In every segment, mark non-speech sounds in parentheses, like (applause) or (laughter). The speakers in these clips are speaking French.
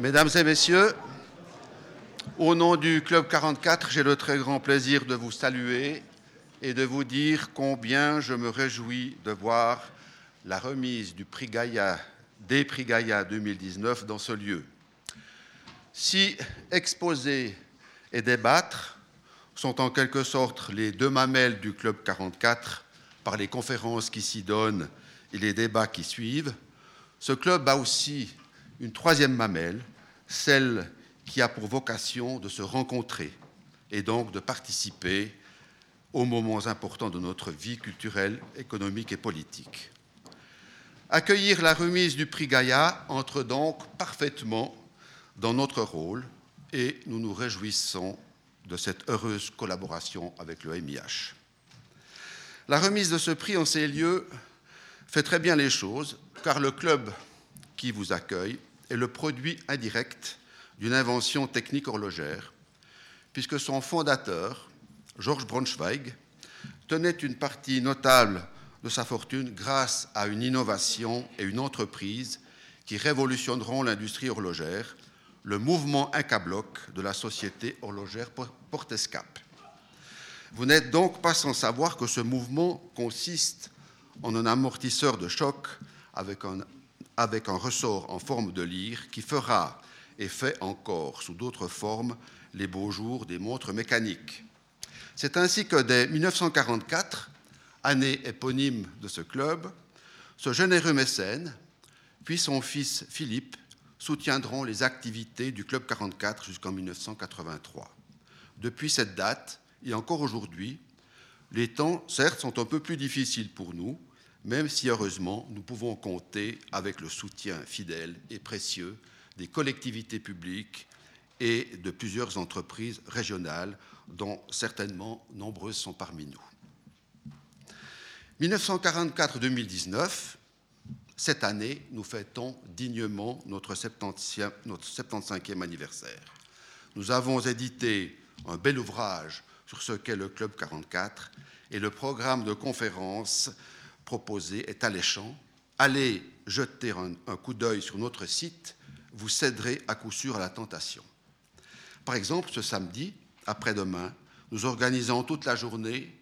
Mesdames et messieurs, au nom du Club 44, j'ai le très grand plaisir de vous saluer et de vous dire combien je me réjouis de voir la remise du prix Gaïa, des prix Gaïa 2019 dans ce lieu. Si exposer et débattre sont en quelque sorte les deux mamelles du Club 44 par les conférences qui s'y donnent et les débats qui suivent, ce club a aussi une troisième mamelle, celle qui a pour vocation de se rencontrer et donc de participer aux moments importants de notre vie culturelle, économique et politique. Accueillir la remise du prix Gaïa entre donc parfaitement dans notre rôle et nous nous réjouissons de cette heureuse collaboration avec le MIH. La remise de ce prix en ces lieux fait très bien les choses, car le club qui vous accueille est le produit indirect d'une invention technique horlogère, puisque son fondateur, Georges Braunschweig, tenait une partie notable de sa fortune grâce à une innovation et une entreprise qui révolutionneront l'industrie horlogère, le mouvement Incabloc de la société horlogère Portescap. Vous n'êtes donc pas sans savoir que ce mouvement consiste en un amortisseur de choc avec un, avec un ressort en forme de lyre qui fera et fait encore sous d'autres formes les beaux jours des montres mécaniques. C'est ainsi que dès 1944, année éponyme de ce club, ce généreux mécène, puis son fils Philippe, soutiendront les activités du Club 44 jusqu'en 1983. Depuis cette date, et encore aujourd'hui, les temps, certes, sont un peu plus difficiles pour nous, même si heureusement nous pouvons compter avec le soutien fidèle et précieux des collectivités publiques et de plusieurs entreprises régionales, dont certainement nombreuses sont parmi nous. 1944-2019, cette année, nous fêtons dignement notre 75e anniversaire. Nous avons édité un bel ouvrage sur ce qu'est le Club 44 et le programme de conférences proposé est alléchant. Allez jeter un, coup d'œil sur notre site, vous céderez à coup sûr à la tentation. Par exemple, ce samedi, après-demain, nous organisons toute la journée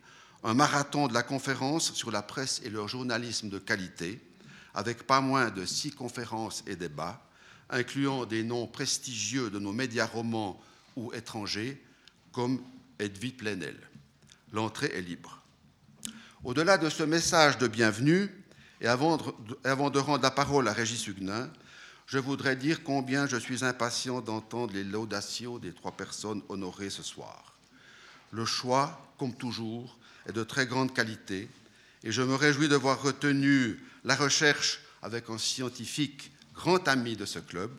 un marathon de la conférence sur la presse et leur journalisme de qualité, avec pas moins de six conférences et débats, incluant des noms prestigieux de nos médias romans ou étrangers, comme Edwige Plenel. L'entrée est libre. Au-delà de ce message de bienvenue, et avant de, rendre la parole à Régis Huguenin, je voudrais dire combien je suis impatient d'entendre les laudations des trois personnes honorées ce soir. Le choix, comme toujours, est de très grande qualité, et je me réjouis de voir retenu la recherche avec un scientifique grand ami de ce club,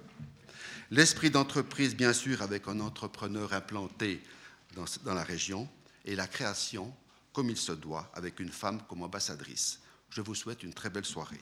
l'esprit d'entreprise, bien sûr, avec un entrepreneur implanté dans, la région, et la création comme il se doit, avec une femme comme ambassadrice. Je vous souhaite une très belle soirée.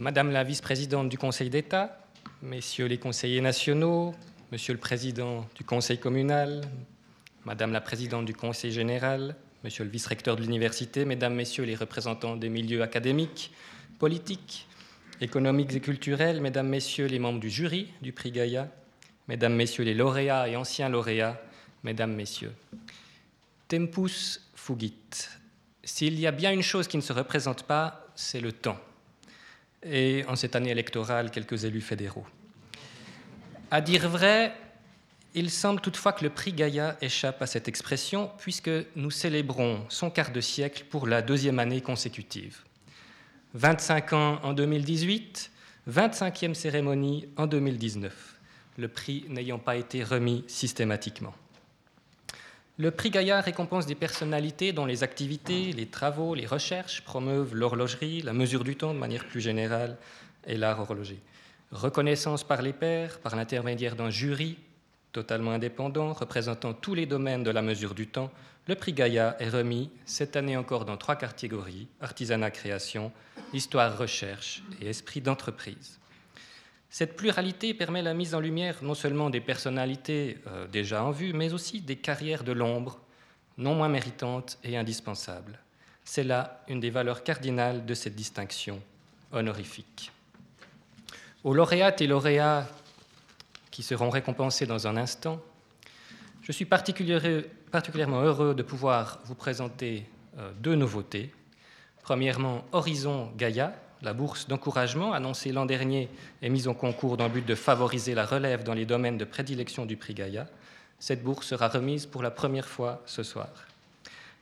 Madame la vice-présidente du Conseil d'État, messieurs les conseillers nationaux, Monsieur le Président du Conseil communal, Madame la Présidente du Conseil général, Monsieur le Vice-recteur de l'Université, Mesdames, Messieurs les représentants des milieux académiques, politiques, économiques et culturels, Mesdames, Messieurs les membres du jury du prix Gaïa, Mesdames, Messieurs les lauréats et anciens lauréats, Mesdames, Messieurs. Tempus fugit. S'il y a bien une chose qui ne se représente pas, c'est le temps. Et en cette année électorale, quelques élus fédéraux. À dire vrai, il semble toutefois que le prix Gaïa échappe à cette expression, puisque nous célébrons son quart de siècle pour la deuxième année consécutive. 25 ans en 2018, 25e cérémonie en 2019, le prix n'ayant pas été remis systématiquement. Le prix Gaïa récompense des personnalités dont les activités, les travaux, les recherches promeuvent l'horlogerie, la mesure du temps de manière plus générale et l'art horloger reconnaissance par les pairs, par l'intermédiaire d'un jury Totalement indépendant, représentant tous les domaines de la mesure du temps, le prix Gaïa est remis cette année encore dans trois catégories artisanat-création, histoire-recherche et esprit d'entreprise. Cette pluralité permet la mise en lumière non seulement des personnalités euh, déjà en vue, mais aussi des carrières de l'ombre, non moins méritantes et indispensables. C'est là une des valeurs cardinales de cette distinction honorifique. Aux lauréates et lauréats qui seront récompensés dans un instant, je suis particulièrement heureux de pouvoir vous présenter euh, deux nouveautés. Premièrement, Horizon Gaïa, la bourse d'encouragement annoncée l'an dernier est mise en concours dans le but de favoriser la relève dans les domaines de prédilection du prix Gaïa. Cette bourse sera remise pour la première fois ce soir.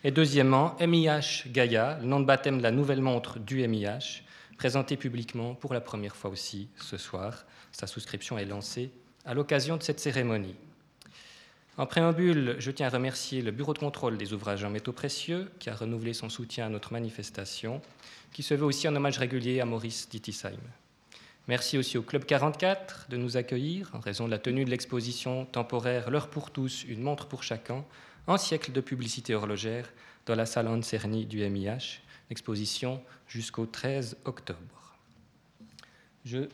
Et deuxièmement, MIH Gaïa, le nom de baptême de la nouvelle montre du MIH, présentée publiquement pour la première fois aussi ce soir. Sa souscription est lancée à l'occasion de cette cérémonie. En préambule, je tiens à remercier le Bureau de contrôle des ouvrages en métaux précieux qui a renouvelé son soutien à notre manifestation qui se veut aussi un hommage régulier à Maurice Dittisheim. Merci aussi au Club 44 de nous accueillir en raison de la tenue de l'exposition temporaire L'heure pour tous, une montre pour chacun, un siècle de publicité horlogère dans la salle Anne Cerny du MIH, exposition jusqu'au 13 octobre. Je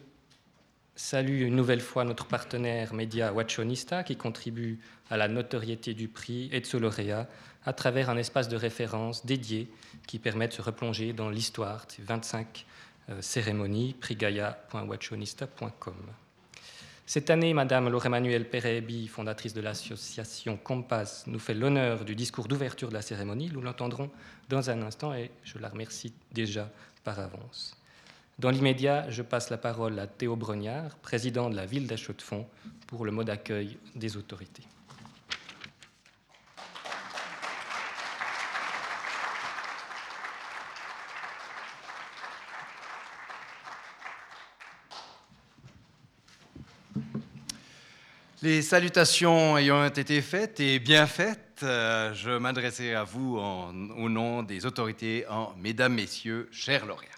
salue une nouvelle fois notre partenaire média Watchonista qui contribue à la notoriété du prix et de lauréat à travers un espace de référence dédié qui permet de se replonger dans l'histoire de ces 25 euh, cérémonies. Cette année, Madame Laure Emmanuelle Perebi, fondatrice de l'association Compass, nous fait l'honneur du discours d'ouverture de la cérémonie. Nous l'entendrons dans un instant et je la remercie déjà par avance. Dans l'immédiat, je passe la parole à Théo Brognard, président de la ville d'Achaux-de-Fonds, pour le mot d'accueil des autorités. Les salutations ayant été faites et bien faites, euh, je m'adresserai à vous au nom des autorités en Mesdames, Messieurs, chers lauréats.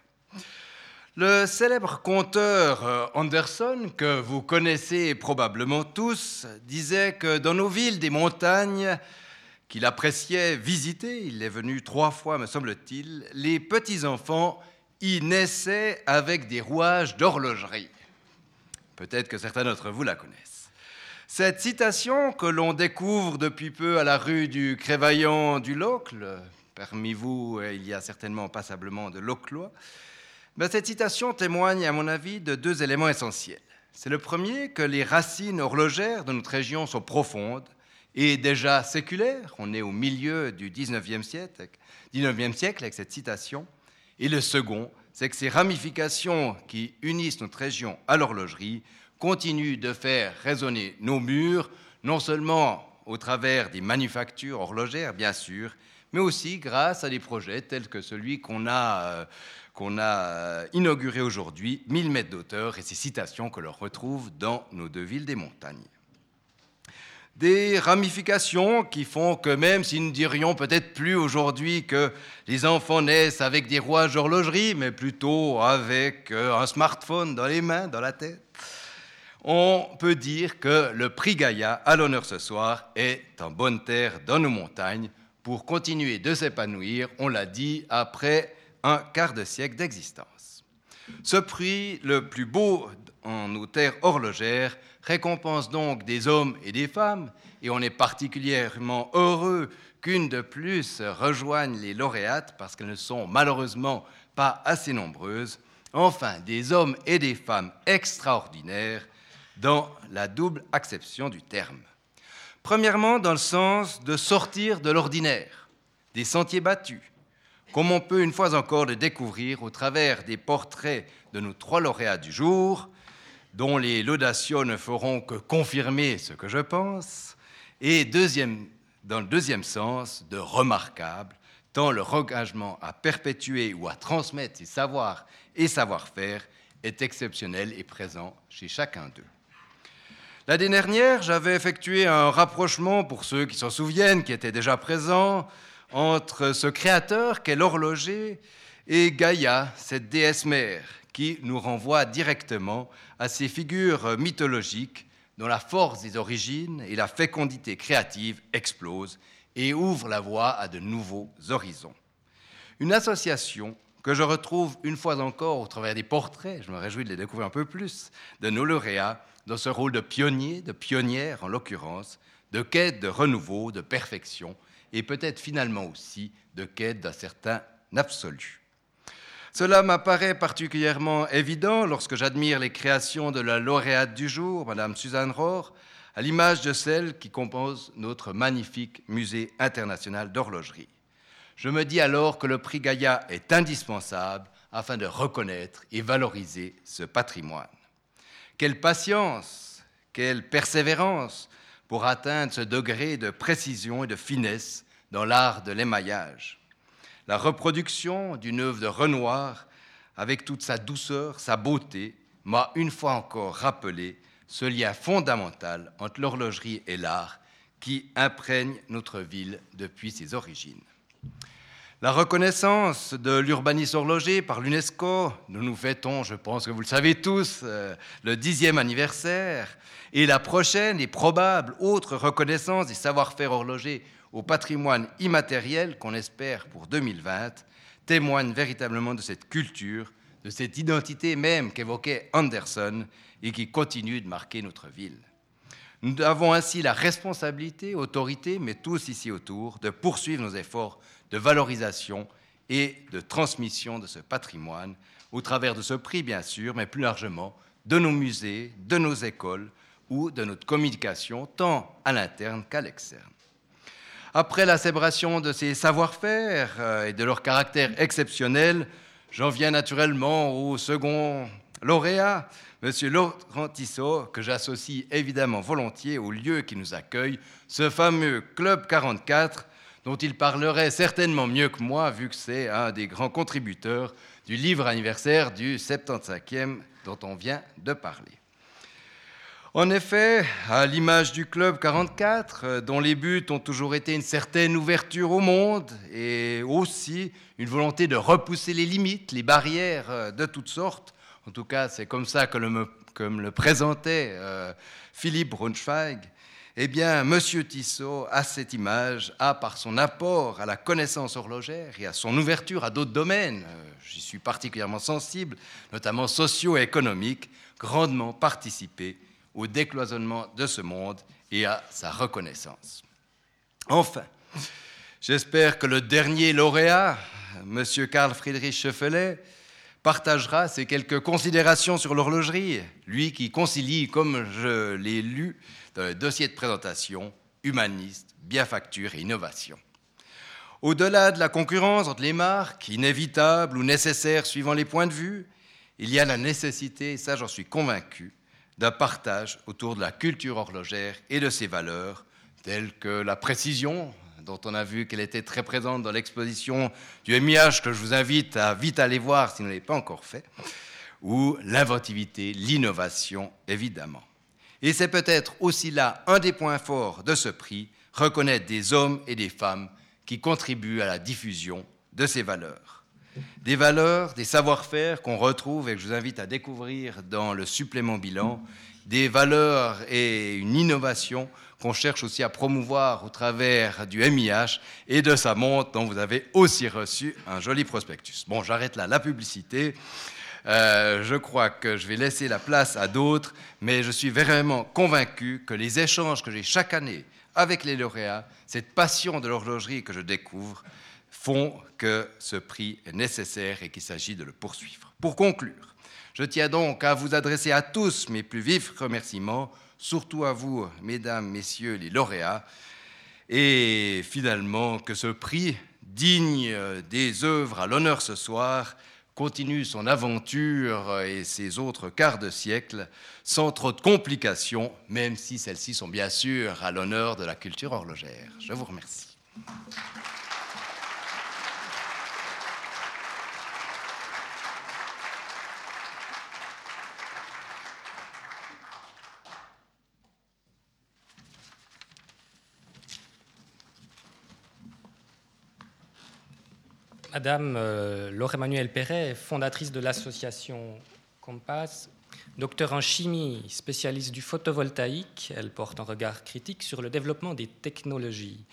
Le célèbre conteur euh, Anderson, que vous connaissez probablement tous, disait que dans nos villes des montagnes qu'il appréciait visiter, il est venu trois fois, me semble-t-il, les petits-enfants y naissaient avec des rouages d'horlogerie. Peut-être que certains d'entre vous la connaissent. Cette citation que l'on découvre depuis peu à la rue du Crévaillant du Locle, parmi vous, il y a certainement passablement de Loclois, mais cette citation témoigne, à mon avis, de deux éléments essentiels. C'est le premier, que les racines horlogères de notre région sont profondes et déjà séculaires. On est au milieu du 19e siècle, 19e siècle avec cette citation. Et le second, c'est que ces ramifications qui unissent notre région à l'horlogerie continue de faire résonner nos murs, non seulement au travers des manufactures horlogères, bien sûr, mais aussi grâce à des projets tels que celui qu'on a, euh, a euh, inauguré aujourd'hui, 1000 mètres d'auteur, et ces citations que l'on retrouve dans nos deux villes des montagnes. Des ramifications qui font que même si nous dirions peut-être plus aujourd'hui que les enfants naissent avec des rouages d'horlogerie, mais plutôt avec euh, un smartphone dans les mains, dans la tête, on peut dire que le prix Gaïa, à l'honneur ce soir, est en bonne terre dans nos montagnes pour continuer de s'épanouir, on l'a dit, après un quart de siècle d'existence. Ce prix, le plus beau en nos terres horlogères, récompense donc des hommes et des femmes, et on est particulièrement heureux qu'une de plus rejoigne les lauréates parce qu'elles ne sont malheureusement pas assez nombreuses. Enfin, des hommes et des femmes extraordinaires dans la double acception du terme. Premièrement, dans le sens de sortir de l'ordinaire, des sentiers battus, comme on peut une fois encore le découvrir au travers des portraits de nos trois lauréats du jour, dont les laudations ne feront que confirmer ce que je pense, et deuxième, dans le deuxième sens, de remarquable, tant leur engagement à perpétuer ou à transmettre ses savoirs et savoir-faire est exceptionnel et présent chez chacun d'eux. L'année dernière, j'avais effectué un rapprochement, pour ceux qui s'en souviennent, qui étaient déjà présents, entre ce créateur qu'est l'horloger et Gaïa, cette déesse mère, qui nous renvoie directement à ces figures mythologiques dont la force des origines et la fécondité créative explosent et ouvrent la voie à de nouveaux horizons. Une association que je retrouve une fois encore au travers des portraits, je me réjouis de les découvrir un peu plus, de nos lauréats, dans ce rôle de pionnier, de pionnière en l'occurrence, de quête de renouveau, de perfection, et peut-être finalement aussi de quête d'un certain absolu. Cela m'apparaît particulièrement évident lorsque j'admire les créations de la lauréate du jour, Madame Suzanne Rohr, à l'image de celle qui compose notre magnifique musée international d'horlogerie. Je me dis alors que le prix Gaïa est indispensable afin de reconnaître et valoriser ce patrimoine. Quelle patience, quelle persévérance pour atteindre ce degré de précision et de finesse dans l'art de l'émaillage. La reproduction d'une œuvre de Renoir, avec toute sa douceur, sa beauté, m'a une fois encore rappelé ce lien fondamental entre l'horlogerie et l'art qui imprègne notre ville depuis ses origines. La reconnaissance de l'urbanisme horloger par l'UNESCO, nous nous fêtons, je pense que vous le savez tous, euh, le dixième anniversaire, et la prochaine et probable autre reconnaissance des savoir-faire horlogers au patrimoine immatériel qu'on espère pour 2020, témoigne véritablement de cette culture, de cette identité même qu'évoquait Anderson et qui continue de marquer notre ville. Nous avons ainsi la responsabilité, autorité, mais tous ici autour, de poursuivre nos efforts de valorisation et de transmission de ce patrimoine, au travers de ce prix bien sûr, mais plus largement de nos musées, de nos écoles ou de notre communication, tant à l'interne qu'à l'externe. Après la célébration de ces savoir-faire euh, et de leur caractère exceptionnel, j'en viens naturellement au second lauréat, M. Laurent Tissot, que j'associe évidemment volontiers au lieu qui nous accueille, ce fameux Club 44 dont il parlerait certainement mieux que moi, vu que c'est un des grands contributeurs du livre anniversaire du 75e dont on vient de parler. En effet, à l'image du Club 44, euh, dont les buts ont toujours été une certaine ouverture au monde et aussi une volonté de repousser les limites, les barrières euh, de toutes sortes, en tout cas c'est comme ça que le, le présentait euh, Philippe Braunschweig, eh bien, M. Tissot, à cette image, a, par son apport à la connaissance horlogère et à son ouverture à d'autres domaines, euh, j'y suis particulièrement sensible, notamment socio-économiques, grandement participé au décloisonnement de ce monde et à sa reconnaissance. Enfin, j'espère que le dernier lauréat, M. Karl Friedrich Scheffelet, partagera ses quelques considérations sur l'horlogerie, lui qui concilie, comme je l'ai lu, dans le dossier de présentation humaniste, bienfacture et innovation. Au-delà de la concurrence entre les marques, inévitable ou nécessaire suivant les points de vue, il y a la nécessité, et ça j'en suis convaincu, d'un partage autour de la culture horlogère et de ses valeurs, telles que la précision, dont on a vu qu'elle était très présente dans l'exposition du MIH, que je vous invite à vite aller voir si vous ne l'avez pas encore fait, ou l'inventivité, l'innovation, évidemment. Et c'est peut-être aussi là un des points forts de ce prix, reconnaître des hommes et des femmes qui contribuent à la diffusion de ces valeurs. Des valeurs, des savoir-faire qu'on retrouve et que je vous invite à découvrir dans le supplément bilan, des valeurs et une innovation qu'on cherche aussi à promouvoir au travers du MIH et de sa montre dont vous avez aussi reçu un joli prospectus. Bon, j'arrête là la publicité. Euh, je crois que je vais laisser la place à d'autres, mais je suis vraiment convaincu que les échanges que j'ai chaque année avec les lauréats, cette passion de l'horlogerie que je découvre, font que ce prix est nécessaire et qu'il s'agit de le poursuivre. Pour conclure, je tiens donc à vous adresser à tous mes plus vifs remerciements, surtout à vous, mesdames, messieurs les lauréats, et finalement que ce prix, digne des œuvres à l'honneur ce soir, continue son aventure et ses autres quarts de siècle sans trop de complications, même si celles-ci sont bien sûr à l'honneur de la culture horlogère. Je vous remercie. Madame euh, Laure Emmanuelle Perret, fondatrice de l'association Compass, Docteur en chimie, spécialiste du photovoltaïque, elle porte un regard critique sur le développement des technologies.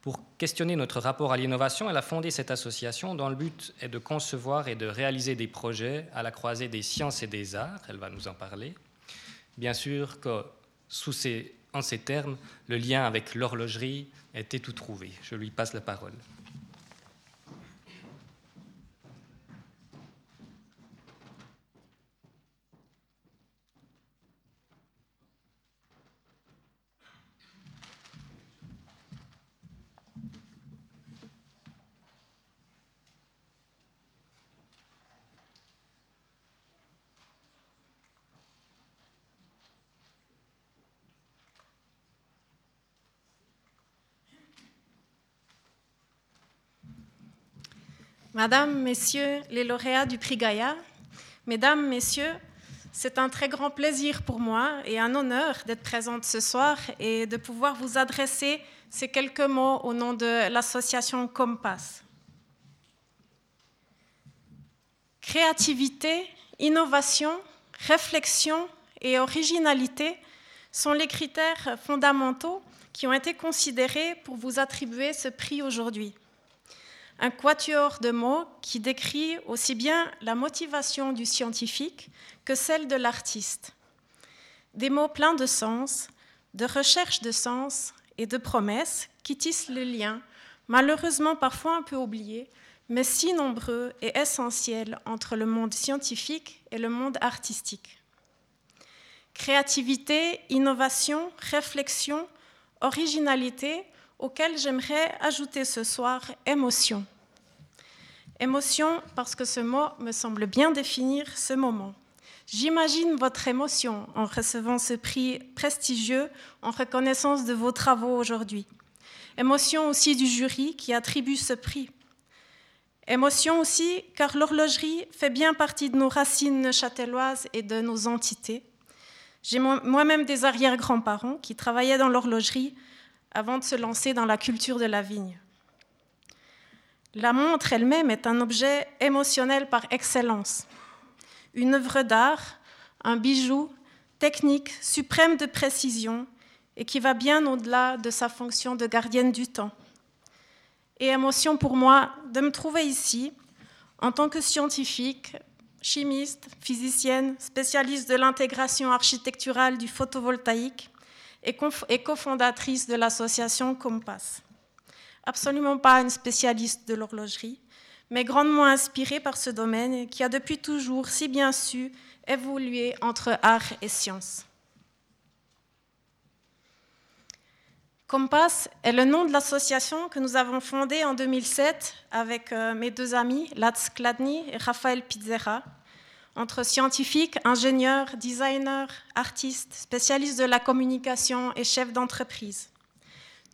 Pour questionner notre rapport à l'innovation, elle a fondé cette association dont le but est de concevoir et de réaliser des projets à la croisée des sciences et des arts. Elle va nous en parler. Bien sûr que sous ces, en ces termes, le lien avec l'horlogerie était tout trouvé. Je lui passe la parole. Madame, Messieurs les lauréats du prix Gaïa, Mesdames, Messieurs, c'est un très grand plaisir pour moi et un honneur d'être présente ce soir et de pouvoir vous adresser ces quelques mots au nom de l'association Compass. Créativité, innovation, réflexion et originalité sont les critères fondamentaux qui ont été considérés pour vous attribuer ce prix aujourd'hui un quatuor de mots qui décrit aussi bien la motivation du scientifique que celle de l'artiste. Des mots pleins de sens, de recherche de sens et de promesses qui tissent le lien, malheureusement parfois un peu oublié, mais si nombreux et essentiels entre le monde scientifique et le monde artistique. Créativité, innovation, réflexion, originalité auquel j'aimerais ajouter ce soir émotion. Émotion parce que ce mot me semble bien définir ce moment. J'imagine votre émotion en recevant ce prix prestigieux en reconnaissance de vos travaux aujourd'hui. Émotion aussi du jury qui attribue ce prix. Émotion aussi car l'horlogerie fait bien partie de nos racines châtelloises et de nos entités. J'ai moi-même des arrière-grands-parents qui travaillaient dans l'horlogerie avant de se lancer dans la culture de la vigne. La montre elle-même est un objet émotionnel par excellence, une œuvre d'art, un bijou technique suprême de précision et qui va bien au-delà de sa fonction de gardienne du temps. Et émotion pour moi de me trouver ici en tant que scientifique, chimiste, physicienne, spécialiste de l'intégration architecturale du photovoltaïque, et cofondatrice de l'association Compass. Absolument pas une spécialiste de l'horlogerie, mais grandement inspirée par ce domaine qui a depuis toujours si bien su évoluer entre art et science. Compass est le nom de l'association que nous avons fondée en 2007 avec euh, mes deux amis, Lats Kladny et Raphaël Pizzera, entre scientifiques, ingénieurs, designers, artistes, spécialistes de la communication et chefs d'entreprise.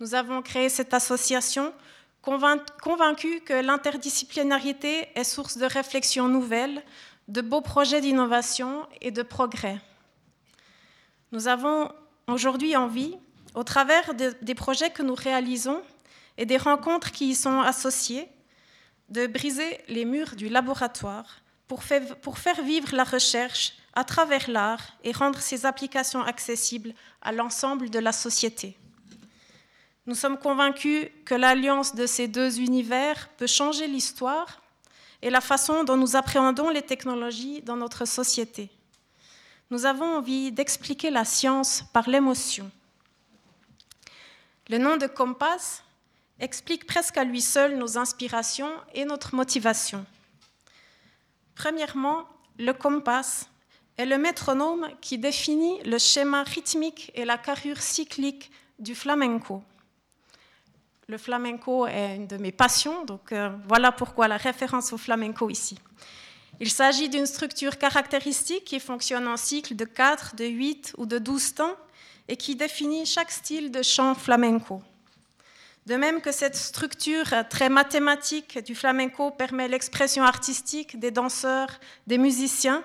Nous avons créé cette association convaincus que l'interdisciplinarité est source de réflexions nouvelles, de beaux projets d'innovation et de progrès. Nous avons aujourd'hui envie, au travers des projets que nous réalisons et des rencontres qui y sont associées, de briser les murs du laboratoire pour faire, vivre la recherche à travers l'art et rendre ses applications accessibles à l'ensemble de la société. Nous sommes convaincus que l'alliance de ces deux univers peut changer l'histoire et la façon dont nous appréhendons les technologies dans notre société. Nous avons envie d'expliquer la science par l'émotion. Le nom de Compass explique presque à lui seul nos inspirations et notre motivation. Premièrement, le compas est le métronome qui définit le schéma rythmique et la carrure cyclique du flamenco. Le flamenco est une de mes passions, donc euh, voilà pourquoi la référence au flamenco ici. Il s'agit d'une structure caractéristique qui fonctionne en cycle de 4, de 8 ou de 12 temps et qui définit chaque style de chant flamenco. De même que cette structure très mathématique du flamenco permet l'expression artistique des danseurs, des musiciens,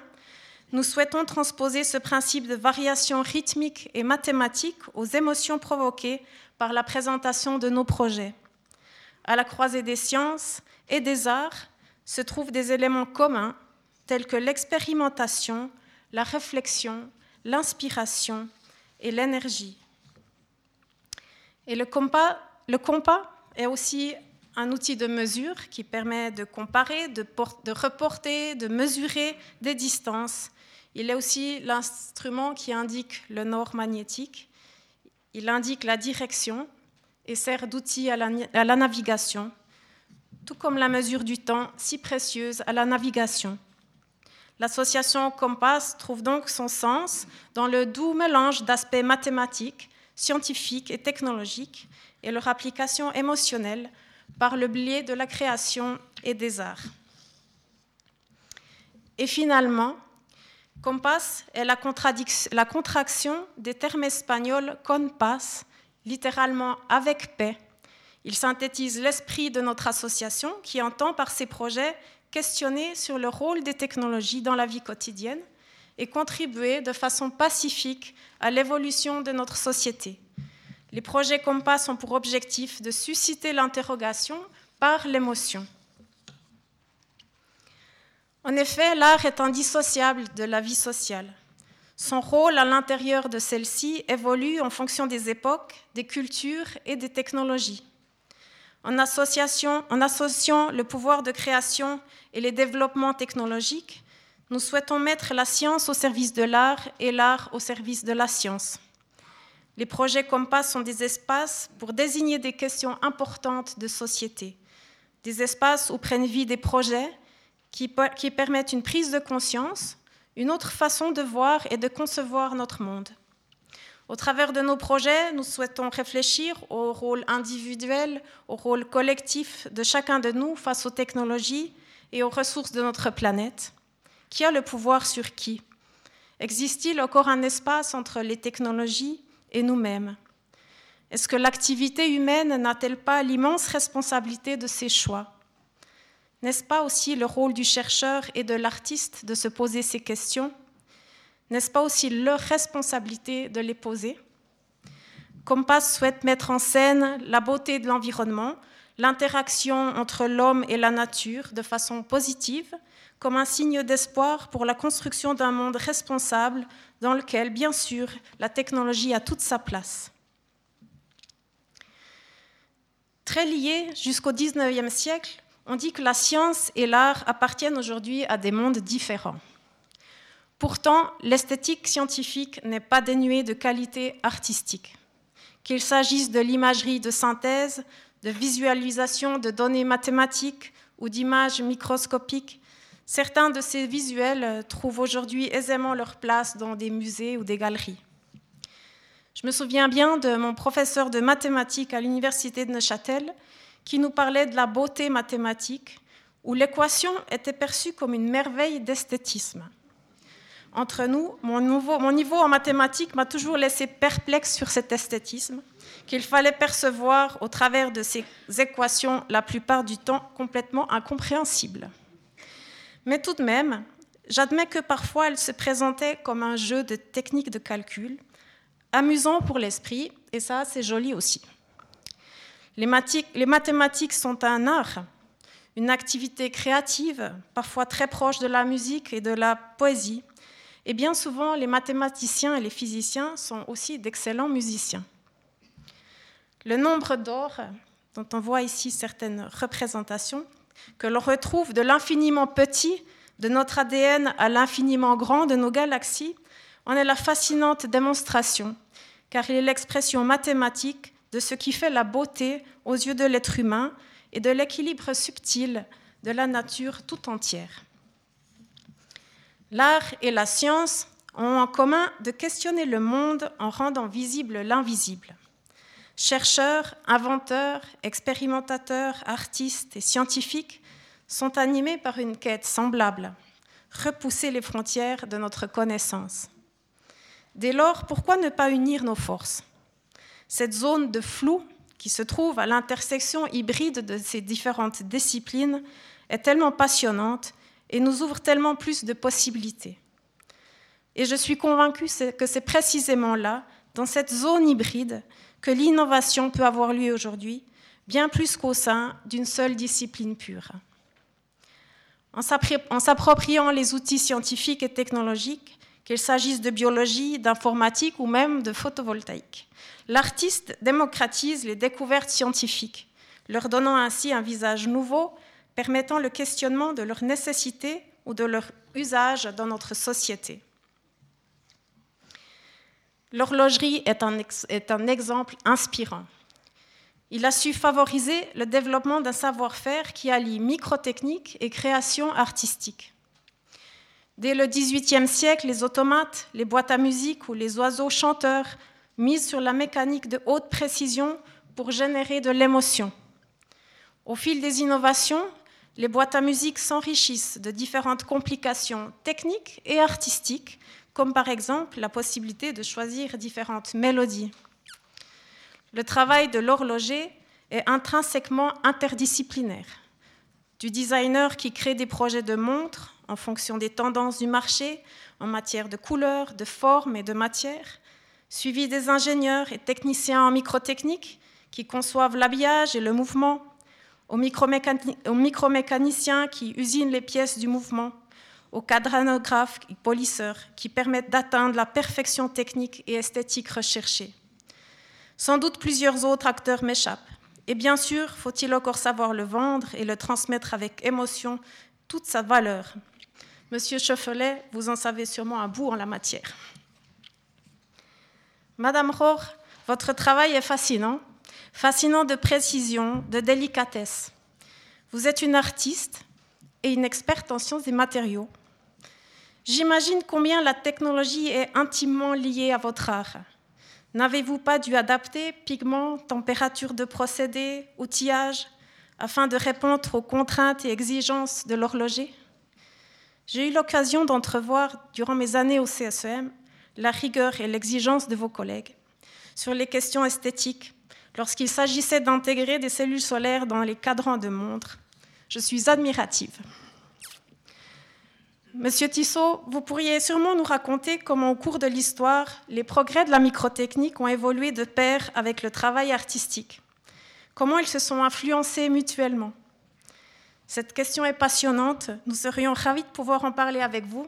nous souhaitons transposer ce principe de variation rythmique et mathématique aux émotions provoquées par la présentation de nos projets. À la croisée des sciences et des arts se trouvent des éléments communs tels que l'expérimentation, la réflexion, l'inspiration et l'énergie. Et le compas, le compas est aussi un outil de mesure qui permet de comparer, de, reporter, de mesurer des distances. Il est aussi l'instrument qui indique le nord magnétique. Il indique la direction et sert d'outil à, à la navigation, tout comme la mesure du temps si précieuse à la navigation. L'association Compass trouve donc son sens dans le doux mélange d'aspects mathématiques, scientifiques et technologiques et leur application émotionnelle par le biais de la création et des arts. Et finalement, Compass est la, contraction des termes espagnols con paz, littéralement avec paix. Il synthétise l'esprit de notre association qui entend par ses projets questionner sur le rôle des technologies dans la vie quotidienne et contribuer de façon pacifique à l'évolution de notre société. Les projets Compass ont pour objectif de susciter l'interrogation par l'émotion. En effet, l'art est indissociable de la vie sociale. Son rôle à l'intérieur de celle-ci évolue en fonction des époques, des cultures et des technologies. En, en associant le pouvoir de création et les développements technologiques, nous souhaitons mettre la science au service de l'art et l'art au service de la science. Les projets Compass sont des espaces pour désigner des questions importantes de société, des espaces où prennent vie des projets qui, permettent une prise de conscience, une autre façon de voir et de concevoir notre monde. Au travers de nos projets, nous souhaitons réfléchir au rôle individuel, au rôle collectif de chacun de nous face aux technologies et aux ressources de notre planète. Qui a le pouvoir sur qui? Existe-t-il encore un espace entre les technologies et nous-mêmes. Est-ce que l'activité humaine n'a-t-elle pas l'immense responsabilité de ses choix? N'est-ce pas aussi le rôle du chercheur et de l'artiste de se poser ces questions? N'est-ce pas aussi leur responsabilité de les poser? Compass souhaite mettre en scène la beauté de l'environnement, l'interaction entre l'homme et la nature de façon positive, comme un signe d'espoir pour la construction d'un monde responsable dans lequel, bien sûr, la technologie a toute sa place. Très liés jusqu'au XIXe siècle, on dit que la science et l'art appartiennent aujourd'hui à des mondes différents. Pourtant, l'esthétique scientifique n'est pas dénuée de qualité artistique. Qu'il s'agisse de l'imagerie de synthèse, de visualisation de données mathématiques ou d'images microscopiques, certains de ces visuels trouvent aujourd'hui aisément leur place dans des musées ou des galeries. Je me souviens bien de mon professeur de mathématiques à l'université de Neuchâtel qui nous parlait de la beauté mathématique, où l'équation était perçue comme une merveille d'esthétisme entre nous, mon, niveau en mathématiques m'a toujours laissé perplexe sur cet esthétisme qu'il fallait percevoir au travers de ces équations, la plupart du temps complètement incompréhensibles. Mais tout de même, j'admets que parfois elles se présentaient comme un jeu de techniques de calcul, amusant pour l'esprit, et ça c'est joli aussi. Les mathématiques sont un art, une activité créative, parfois très proche de la musique et de la poésie, et bien souvent, les mathématiciens et les physiciens sont aussi d'excellents musiciens. Le nombre d'or, dont on voit ici certaines représentations, que l'on retrouve de l'infiniment petit de notre ADN à l'infiniment grand de nos galaxies, en est la fascinante démonstration, car il est l'expression mathématique de ce qui fait la beauté aux yeux de l'être humain et de l'équilibre subtil de la nature tout entière. L'art et la science ont en commun de questionner le monde en rendant visible l'invisible. Chercheurs, inventeurs, expérimentateurs, artistes et scientifiques sont animés par une quête semblable, repousser les frontières de notre connaissance. Dès lors, pourquoi ne pas unir nos forces? Cette zone de flou qui se trouve à l'intersection hybride de ces différentes disciplines est tellement passionnante et nous ouvre tellement plus de possibilités. Et je suis convaincue que c'est précisément là, dans cette zone hybride, que l'innovation peut avoir lieu aujourd'hui, bien plus qu'au sein d'une seule discipline pure. En s'appropriant les outils scientifiques et technologiques qu'il s'agisse de biologie, d'informatique ou même de photovoltaïque. L'artiste démocratise les découvertes scientifiques, leur donnant ainsi un visage nouveau, permettant le questionnement de leur nécessité ou de leur usage dans notre société. L'horlogerie est un, exemple inspirant. Il a su favoriser le développement d'un savoir-faire qui allie microtechnique et création artistique. Dès le XVIIIe siècle, les automates, les boîtes à musique ou les oiseaux chanteurs misent sur la mécanique de haute précision pour générer de l'émotion. Au fil des innovations, les boîtes à musique s'enrichissent de différentes complications techniques et artistiques, comme par exemple la possibilité de choisir différentes mélodies. Le travail de l'horloger est intrinsèquement interdisciplinaire. Du designer qui crée des projets de montres en fonction des tendances du marché en matière de couleur, de forme et de matière, suivi des ingénieurs et techniciens en microtechnique qui conçoivent l'habillage et le mouvement, aux, micromécaniciens qui usinent les pièces du mouvement, aux cadranographes et polisseurs qui permettent d'atteindre la perfection technique et esthétique recherchée. Sans doute plusieurs autres acteurs m'échappent. Et bien sûr, faut-il encore savoir le vendre et le transmettre avec émotion, toute sa valeur. Monsieur Cheffelet, vous en savez sûrement un bout en la matière. Madame Rohr, votre travail est fascinant, fascinant de précision, de délicatesse. Vous êtes une artiste et une experte en sciences des matériaux. J'imagine combien la technologie est intimement liée à votre art. N'avez-vous pas dû adapter pigments, température de procédé, outillage, afin de répondre aux contraintes et exigences de l'horloger? J'ai eu l'occasion d'entrevoir, durant mes années au CSEM, la rigueur et l'exigence de vos collègues sur les questions esthétiques lorsqu'il s'agissait d'intégrer des cellules solaires dans les cadrans de montres. Je suis admirative. Monsieur Tissot, vous pourriez sûrement nous raconter comment au cours de l'histoire, les progrès de la microtechnique ont évolué de pair avec le travail artistique. Comment ils se sont influencés mutuellement? Cette question est passionnante. Nous serions ravis de pouvoir en parler avec vous.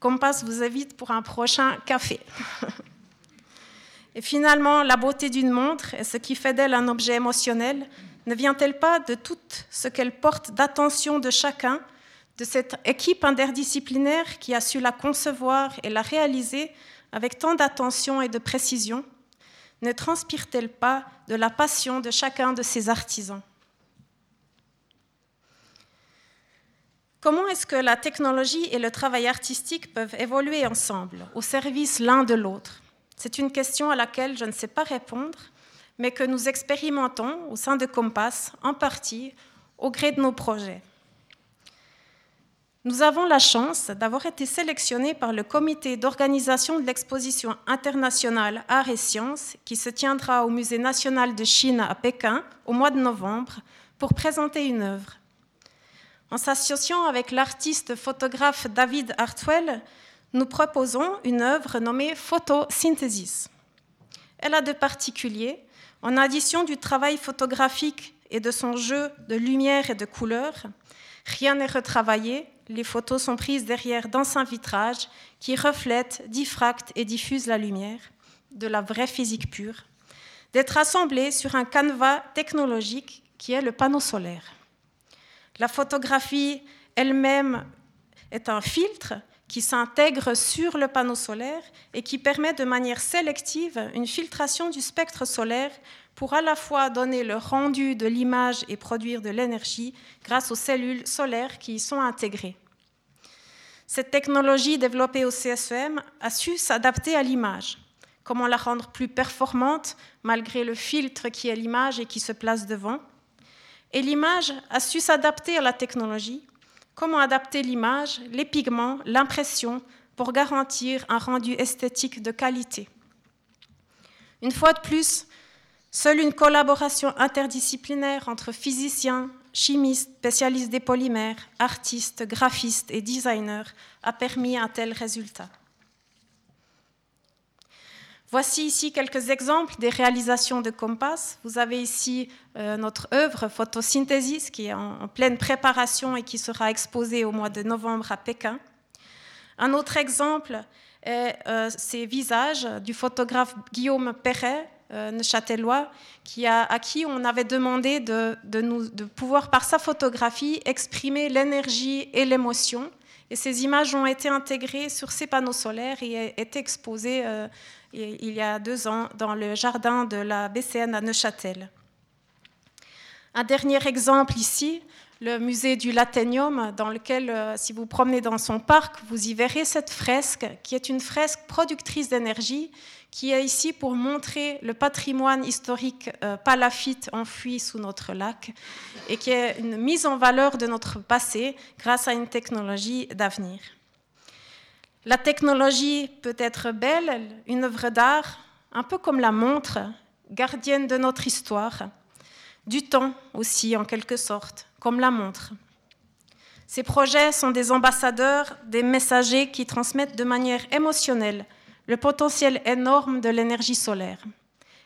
Compass vous invite pour un prochain café. (laughs) Et finalement, la beauté d'une montre et ce qui fait d'elle un objet émotionnel ne vient-elle pas de tout ce qu'elle porte d'attention de chacun de cette équipe interdisciplinaire qui a su la concevoir et la réaliser avec tant d'attention et de précision, ne transpire-t-elle pas de la passion de chacun de ces artisans? Comment est-ce que la technologie et le travail artistique peuvent évoluer ensemble, au service l'un de l'autre? C'est une question à laquelle je ne sais pas répondre, mais que nous expérimentons au sein de Compass, en partie au gré de nos projets. Nous avons la chance d'avoir été sélectionnés par le comité d'organisation de l'exposition internationale Arts et Sciences qui se tiendra au Musée national de Chine à Pékin au mois de novembre pour présenter une œuvre. En s'associant avec l'artiste photographe David Hartwell, nous proposons une œuvre nommée Photosynthesis. Elle a de particulier, en addition du travail photographique et de son jeu de lumière et de couleurs, rien n'est retravaillé, les photos sont prises derrière d'anciens vitrages qui reflètent, diffractent et diffusent la lumière, de la vraie physique pure, d'être assemblées sur un canevas technologique qui est le panneau solaire. La photographie elle-même est un filtre qui s'intègre sur le panneau solaire et qui permet de manière sélective une filtration du spectre solaire pour à la fois donner le rendu de l'image et produire de l'énergie grâce aux cellules solaires qui y sont intégrées. Cette technologie développée au CSEM a su s'adapter à l'image. Comment la rendre plus performante malgré le filtre qui est l'image et qui se place devant? Et l'image a su s'adapter à la technologie. Comment adapter l'image, les pigments, l'impression pour garantir un rendu esthétique de qualité. Une fois de plus, Seule une collaboration interdisciplinaire entre physiciens, chimistes, spécialistes des polymères, artistes, graphistes et designers a permis un tel résultat. Voici ici quelques exemples des réalisations de Compass. Vous avez ici euh, notre œuvre Photosynthesis qui est en, pleine préparation et qui sera exposée au mois de novembre à Pékin. Un autre exemple est euh, ces visages du photographe Guillaume Perret, euh, neuchâtelois, qui à qui on avait demandé de pouvoir, par sa photographie, exprimer l'énergie et l'émotion. Et ces images ont été intégrées sur ces panneaux solaires et été exposées euh, il y a deux ans dans le jardin de la BCN à Neuchâtel. Un dernier exemple ici, le musée du Laténium, dans lequel, euh, si vous promenez dans son parc, vous y verrez cette fresque, qui est une fresque productrice d'énergie, qui est ici pour montrer le patrimoine historique euh, palafite enfoui sous notre lac, et qui est une mise en valeur de notre passé grâce à une technologie d'avenir. La technologie peut être belle, une œuvre d'art, un peu comme la montre, gardienne de notre histoire, du temps aussi en quelque sorte, comme la montre. Ces projets sont des ambassadeurs, des messagers qui transmettent de manière émotionnelle le potentiel énorme de l'énergie solaire,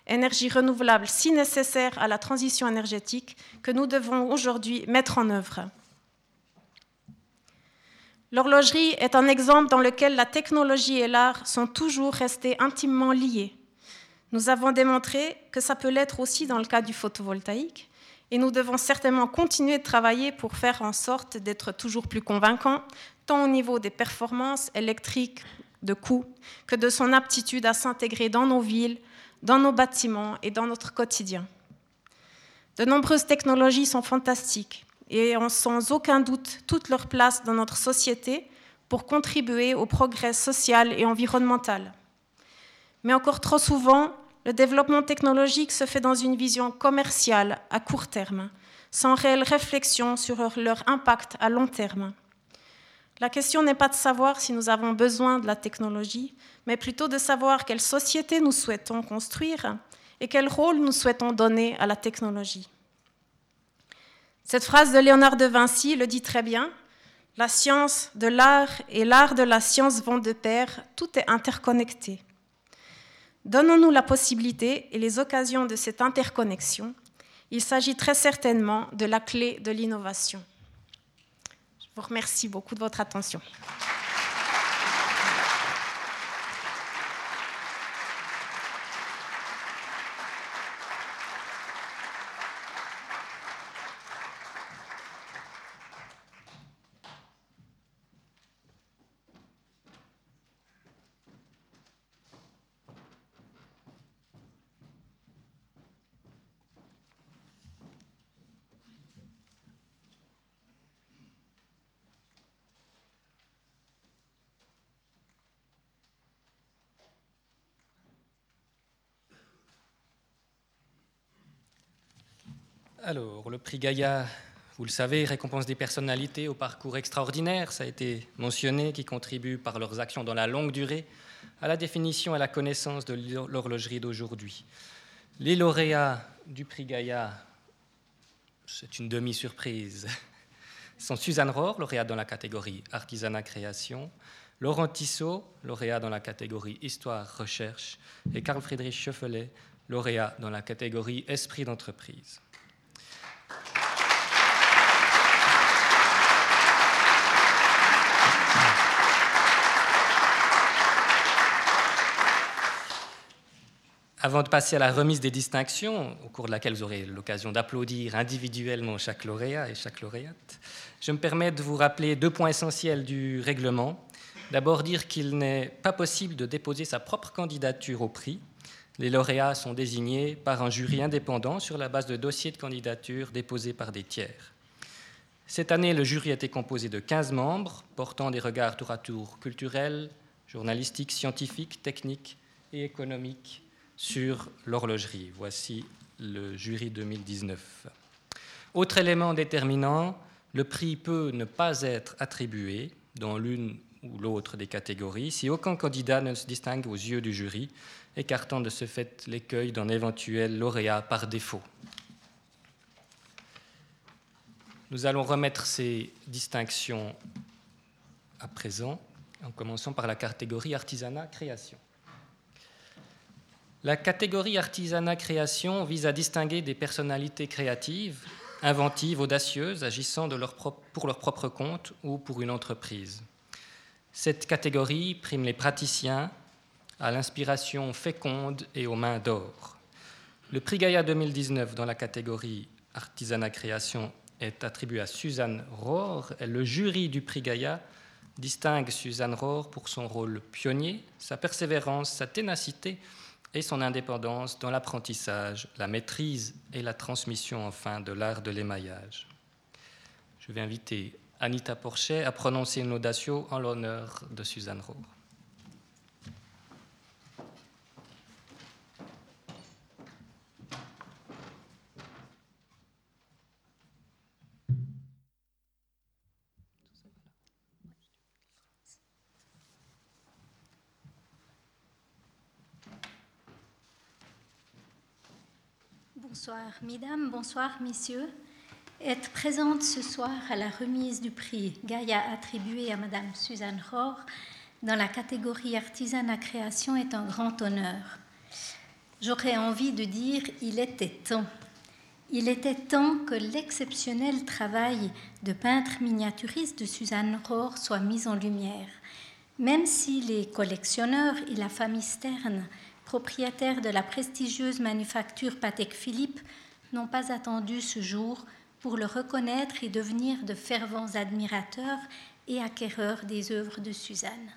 énergie renouvelable si nécessaire à la transition énergétique que nous devons aujourd'hui mettre en œuvre. L'horlogerie est un exemple dans lequel la technologie et l'art sont toujours restés intimement liés. Nous avons démontré que ça peut l'être aussi dans le cas du photovoltaïque, et nous devons certainement continuer de travailler pour faire en sorte d'être toujours plus convaincants, tant au niveau des performances électriques, de coûts, que de son aptitude à s'intégrer dans nos villes, dans nos bâtiments et dans notre quotidien. De nombreuses technologies sont fantastiques, et ont sans aucun doute toute leur place dans notre société pour contribuer au progrès social et environnemental. Mais encore trop souvent, le développement technologique se fait dans une vision commerciale à court terme, sans réelle réflexion sur leur impact à long terme. La question n'est pas de savoir si nous avons besoin de la technologie, mais plutôt de savoir quelle société nous souhaitons construire et quel rôle nous souhaitons donner à la technologie. Cette phrase de Léonard de Vinci le dit très bien. La science de l'art et l'art de la science vont de pair, tout est interconnecté. Donnons-nous la possibilité et les occasions de cette interconnexion. Il s'agit très certainement de la clé de l'innovation. Je vous remercie beaucoup de votre attention. Alors, le prix Gaïa, vous le savez, récompense des personnalités au parcours extraordinaire, ça a été mentionné, qui contribuent par leurs actions dans la longue durée à la définition et à la connaissance de l'horlogerie d'aujourd'hui. Les lauréats du prix Gaïa, c'est une demi-surprise, (laughs) sont Suzanne Rohr, lauréate dans la catégorie Artisanat Création, Laurent Tissot, lauréat dans la catégorie Histoire Recherche, et Carl Friedrich Schöffelet, lauréat dans la catégorie Esprit d'entreprise. Avant de passer à la remise des distinctions, au cours de laquelle vous aurez l'occasion d'applaudir individuellement chaque lauréat et chaque lauréate, je me permets de vous rappeler deux points essentiels du règlement. D'abord dire qu'il n'est pas possible de déposer sa propre candidature au prix. Les lauréats sont désignés par un jury indépendant sur la base de dossiers de candidature déposés par des tiers. Cette année, le jury était composé de 15 membres, portant des regards tour à tour culturels, journalistiques, scientifiques, techniques et économiques sur l'horlogerie. Voici le jury 2019. Autre élément déterminant, le prix peut ne pas être attribué dans l'une ou l'autre des catégories si aucun candidat ne se distingue aux yeux du jury, écartant de ce fait l'écueil d'un éventuel lauréat par défaut. Nous allons remettre ces distinctions à présent, en commençant par la catégorie artisanat-création. La catégorie artisanat-création vise à distinguer des personnalités créatives, inventives, audacieuses, agissant pour leur propre compte ou pour une entreprise. Cette catégorie prime les praticiens à l'inspiration féconde et aux mains d'or. Le prix Gaïa 2019 dans la catégorie Artisanat Création est attribué à Suzanne Rohr. Le jury du prix Gaïa distingue Suzanne Rohr pour son rôle pionnier, sa persévérance, sa ténacité et son indépendance dans l'apprentissage, la maîtrise et la transmission enfin de l'art de l'émaillage. Je vais inviter Anita Porchet à prononcer une audatio en l'honneur de Suzanne Rohr. Bonsoir mesdames, bonsoir messieurs. Être présente ce soir à la remise du prix Gaïa attribué à madame Suzanne Rohr dans la catégorie artisanat création est un grand honneur. J'aurais envie de dire il était temps. Il était temps que l'exceptionnel travail de peintre miniaturiste de Suzanne Rohr soit mis en lumière. Même si les collectionneurs et la famille Stern propriétaires de la prestigieuse manufacture Patek Philippe, n'ont pas attendu ce jour pour le reconnaître et devenir de fervents admirateurs et acquéreurs des œuvres de Suzanne.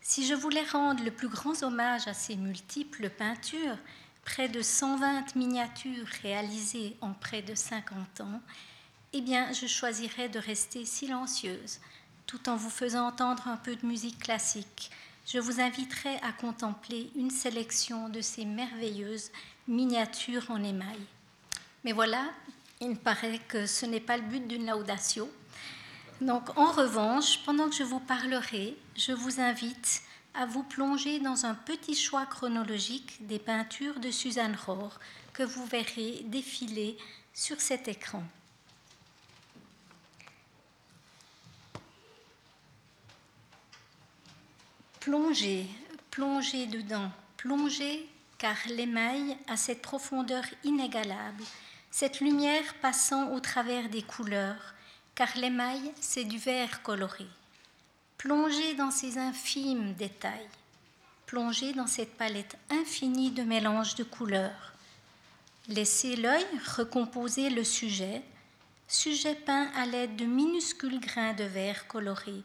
Si je voulais rendre le plus grand hommage à ces multiples peintures, près de 120 miniatures réalisées en près de 50 ans, eh bien, je choisirais de rester silencieuse, tout en vous faisant entendre un peu de musique classique, je vous inviterai à contempler une sélection de ces merveilleuses miniatures en émail. Mais voilà, il me paraît que ce n'est pas le but d'une laudatio. Donc, en revanche, pendant que je vous parlerai, je vous invite à vous plonger dans un petit choix chronologique des peintures de Suzanne Rohr que vous verrez défiler sur cet écran. Plongez, plongez dedans, plongez car l'émail a cette profondeur inégalable, cette lumière passant au travers des couleurs, car l'émail, c'est du vert coloré. Plongez dans ces infimes détails, plongez dans cette palette infinie de mélanges de couleurs. Laissez l'œil recomposer le sujet, sujet peint à l'aide de minuscules grains de verre colorés,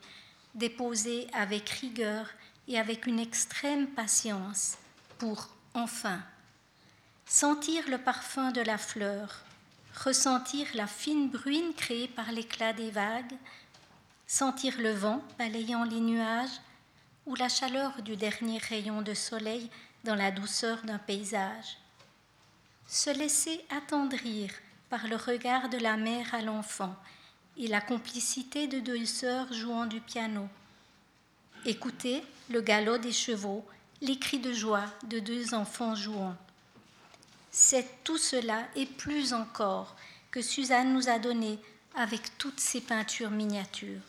déposés avec rigueur et avec une extrême patience pour, enfin, sentir le parfum de la fleur, ressentir la fine bruine créée par l'éclat des vagues, sentir le vent balayant les nuages ou la chaleur du dernier rayon de soleil dans la douceur d'un paysage. Se laisser attendrir par le regard de la mère à l'enfant et la complicité de deux sœurs jouant du piano Écoutez le galop des chevaux, les cris de joie de deux enfants jouant. C'est tout cela et plus encore que Suzanne nous a donné avec toutes ces peintures miniatures.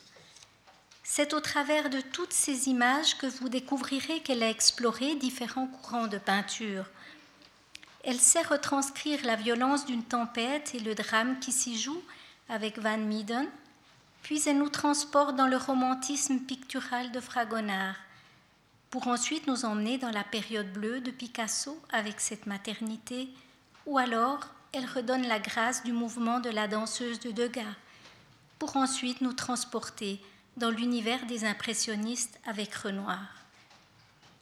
C'est au travers de toutes ces images que vous découvrirez qu'elle a exploré différents courants de peinture. Elle sait retranscrire la violence d'une tempête et le drame qui s'y joue avec Van Mieden, puis elle nous transporte dans le romantisme pictural de Fragonard, pour ensuite nous emmener dans la période bleue de Picasso avec cette maternité, ou alors elle redonne la grâce du mouvement de la danseuse de Degas, pour ensuite nous transporter dans l'univers des impressionnistes avec Renoir.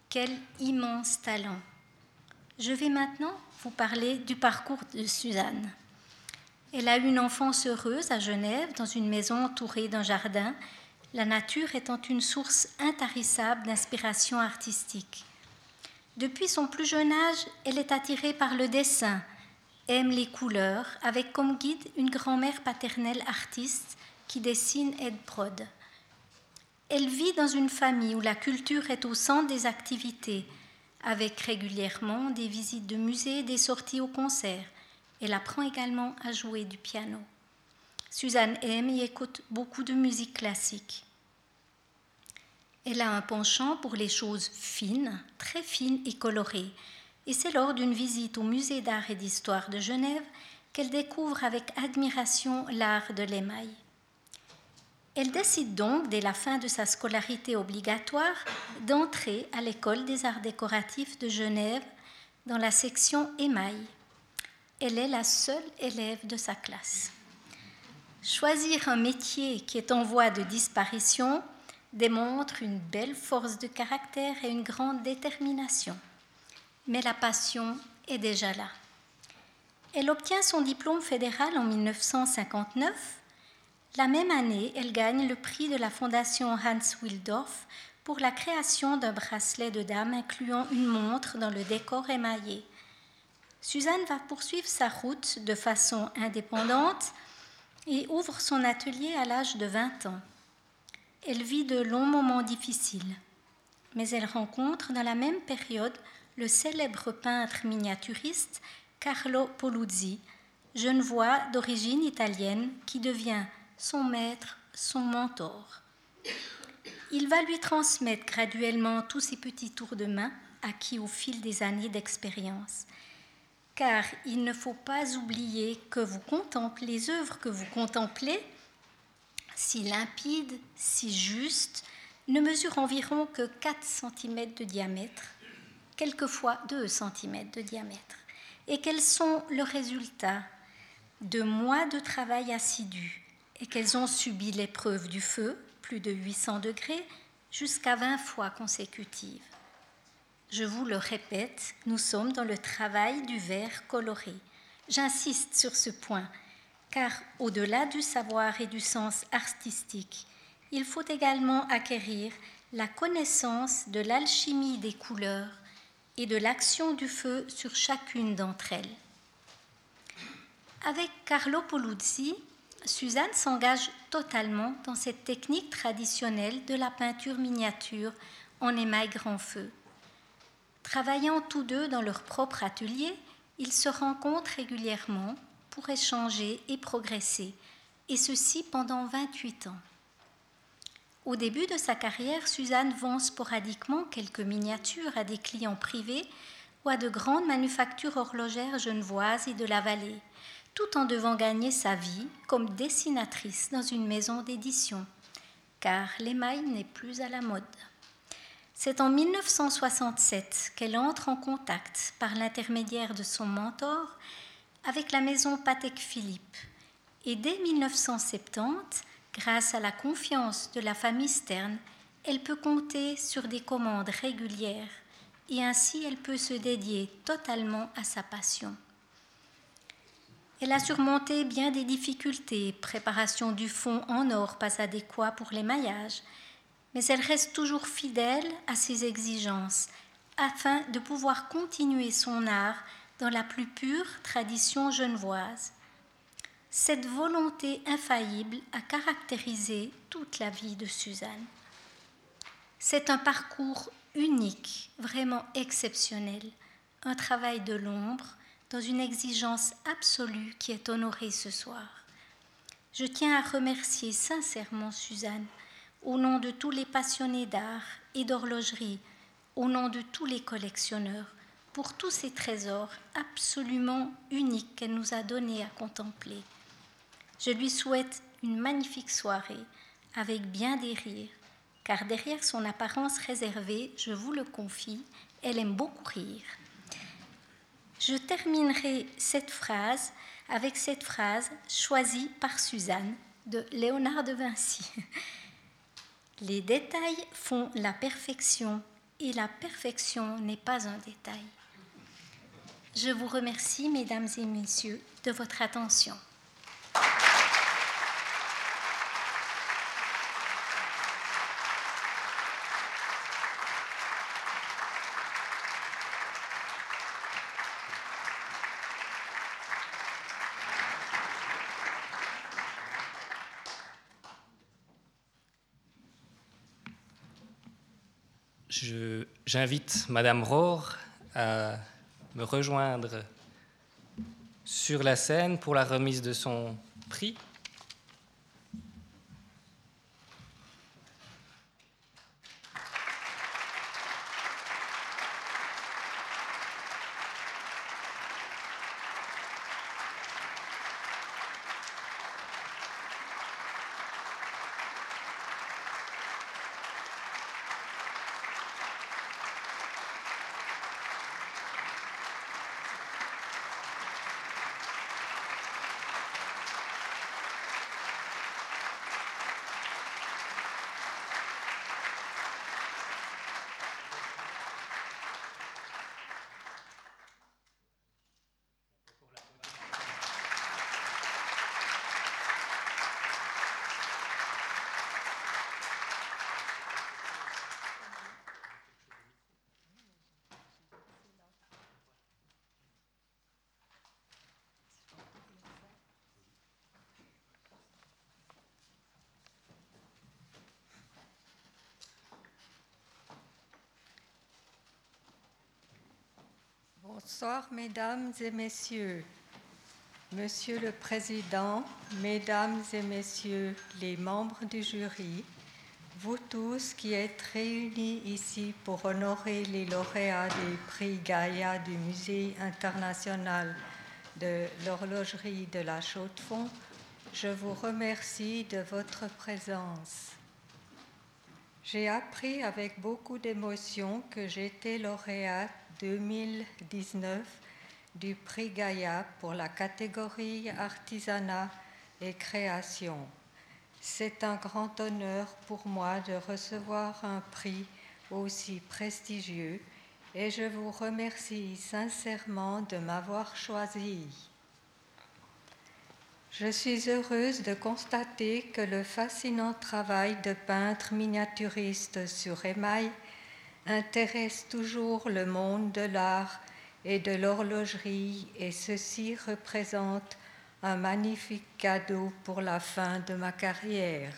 Quel immense talent. Je vais maintenant vous parler du parcours de Suzanne. Elle a eu une enfance heureuse à Genève, dans une maison entourée d'un jardin, la nature étant une source intarissable d'inspiration artistique. Depuis son plus jeune âge, elle est attirée par le dessin, aime les couleurs, avec comme guide une grand-mère paternelle artiste qui dessine Ed Brod. Elle vit dans une famille où la culture est au centre des activités, avec régulièrement des visites de musées, des sorties au concert. Elle apprend également à jouer du piano. Suzanne aime et écoute beaucoup de musique classique. Elle a un penchant pour les choses fines, très fines et colorées, et c'est lors d'une visite au musée d'art et d'histoire de Genève qu'elle découvre avec admiration l'art de l'émail. Elle décide donc, dès la fin de sa scolarité obligatoire, d'entrer à l'école des arts décoratifs de Genève dans la section émail. Elle est la seule élève de sa classe. Choisir un métier qui est en voie de disparition démontre une belle force de caractère et une grande détermination. Mais la passion est déjà là. Elle obtient son diplôme fédéral en 1959. La même année, elle gagne le prix de la Fondation Hans Wildorf pour la création d'un bracelet de dame incluant une montre dans le décor émaillé. Suzanne va poursuivre sa route de façon indépendante et ouvre son atelier à l'âge de 20 ans. Elle vit de longs moments difficiles, mais elle rencontre dans la même période le célèbre peintre miniaturiste Carlo Poluzzi, genevois d'origine italienne qui devient son maître, son mentor. Il va lui transmettre graduellement tous ses petits tours de main acquis au fil des années d'expérience. Car il ne faut pas oublier que vous contemplez les œuvres que vous contemplez si limpide, si juste, ne mesure environ que 4 cm de diamètre, quelquefois 2 cm de diamètre, et qu'elles sont le résultat de mois de travail assidu, et qu'elles ont subi l'épreuve du feu, plus de 800 degrés, jusqu'à 20 fois consécutives. Je vous le répète, nous sommes dans le travail du verre coloré. J'insiste sur ce point car au-delà du savoir et du sens artistique, il faut également acquérir la connaissance de l'alchimie des couleurs et de l'action du feu sur chacune d'entre elles. Avec Carlo Poluzzi, Suzanne s'engage totalement dans cette technique traditionnelle de la peinture miniature en émail grand feu. Travaillant tous deux dans leur propre atelier, ils se rencontrent régulièrement pour échanger et progresser, et ceci pendant 28 ans. Au début de sa carrière, Suzanne vend sporadiquement quelques miniatures à des clients privés ou à de grandes manufactures horlogères genevoises et de la vallée, tout en devant gagner sa vie comme dessinatrice dans une maison d'édition, car l'émail n'est plus à la mode. C'est en 1967 qu'elle entre en contact, par l'intermédiaire de son mentor, avec la maison Patek Philippe. Et dès 1970, grâce à la confiance de la famille Stern, elle peut compter sur des commandes régulières et ainsi elle peut se dédier totalement à sa passion. Elle a surmonté bien des difficultés, préparation du fond en or pas adéquat pour les maillages, mais elle reste toujours fidèle à ses exigences afin de pouvoir continuer son art dans la plus pure tradition genevoise. Cette volonté infaillible a caractérisé toute la vie de Suzanne. C'est un parcours unique, vraiment exceptionnel, un travail de l'ombre dans une exigence absolue qui est honorée ce soir. Je tiens à remercier sincèrement Suzanne au nom de tous les passionnés d'art et d'horlogerie, au nom de tous les collectionneurs, pour tous ces trésors absolument uniques qu'elle nous a donnés à contempler. Je lui souhaite une magnifique soirée avec bien des rires, car derrière son apparence réservée, je vous le confie, elle aime beaucoup rire. Je terminerai cette phrase avec cette phrase choisie par Suzanne de Léonard de Vinci. (laughs) Les détails font la perfection et la perfection n'est pas un détail. Je vous remercie, mesdames et messieurs, de votre attention. J'invite Madame Rohr à me rejoindre sur la scène pour la remise de son prix. Bonsoir, mesdames et messieurs. Monsieur le Président, mesdames et messieurs les membres du jury, vous tous qui êtes réunis ici pour honorer les lauréats des prix Gaïa du Musée international de l'horlogerie de la Chaux-de-Fonds, je vous remercie de votre présence. J'ai appris avec beaucoup d'émotion que j'étais lauréate 2019 du prix Gaïa pour la catégorie artisanat et création. C'est un grand honneur pour moi de recevoir un prix aussi prestigieux et je vous remercie sincèrement de m'avoir choisi. Je suis heureuse de constater que le fascinant travail de peintre miniaturiste sur émail intéresse toujours le monde de l'art et de l'horlogerie et ceci représente un magnifique cadeau pour la fin de ma carrière.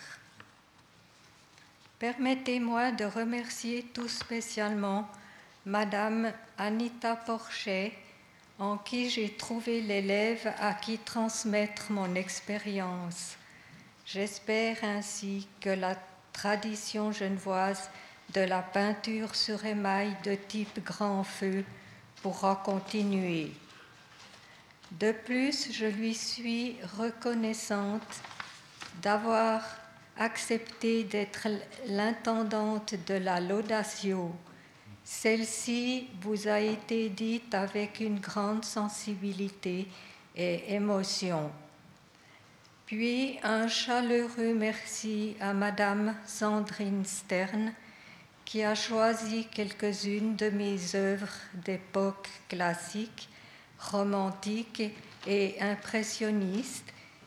Permettez-moi de remercier tout spécialement Madame Anita Porchet en qui j'ai trouvé l'élève à qui transmettre mon expérience. J'espère ainsi que la tradition genevoise de la peinture sur émail de type grand feu pourra continuer. De plus, je lui suis reconnaissante d'avoir accepté d'être l'intendante de la Laudatio celle-ci vous a été dite avec une grande sensibilité et émotion. Puis un chaleureux merci à Madame Sandrine Stern qui a choisi quelques-unes de mes œuvres d'époque classique, romantique et impressionniste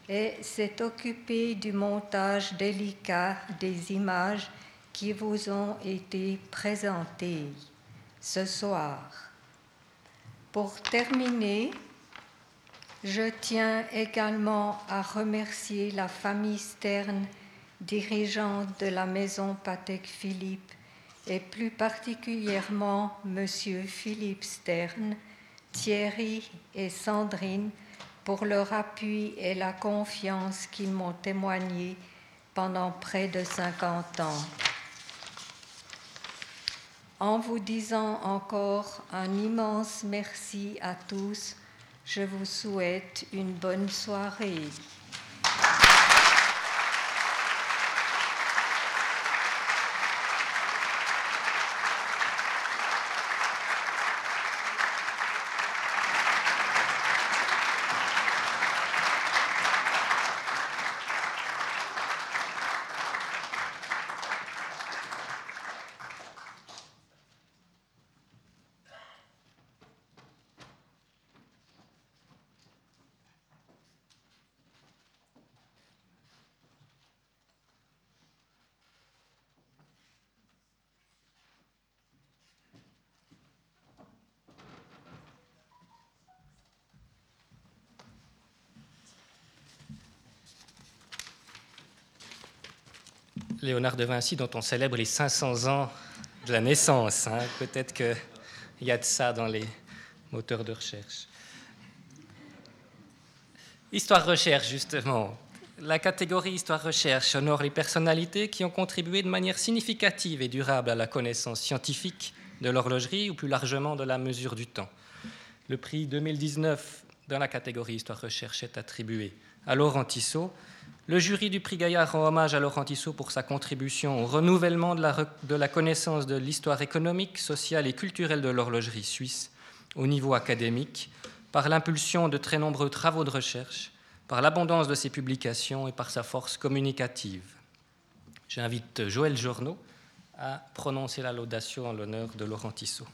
et s'est occupée du montage délicat des images qui vous ont été présentées ce soir. Pour terminer, je tiens également à remercier la famille Stern, dirigeante de la maison Patek Philippe, et plus particulièrement Monsieur Philippe Stern, Thierry et Sandrine pour leur appui et la confiance qu'ils m'ont témoigné pendant près de 50 ans en vous disant encore un immense merci à tous. Je vous souhaite une bonne soirée. Léonard de Vinci, dont on célèbre les 500 ans de la naissance. Hein. Peut-être qu'il y a de ça dans les moteurs de recherche. Histoire-recherche, justement. La catégorie Histoire-recherche honore les personnalités qui ont contribué de manière significative et durable à la connaissance scientifique de l'horlogerie ou plus largement de la mesure du temps. Le prix 2019 dans la catégorie Histoire-recherche est attribué à Laurent Tissot, le jury du prix Gaillard rend hommage à Laurent Tissot pour sa contribution au renouvellement de la, connaissance de l'histoire économique, sociale et culturelle de l'horlogerie suisse au niveau académique, par l'impulsion de très nombreux travaux de recherche, par l'abondance de ses publications et par sa force communicative. J'invite Joël Journeau à prononcer la laudation en l'honneur de Laurent Tissot.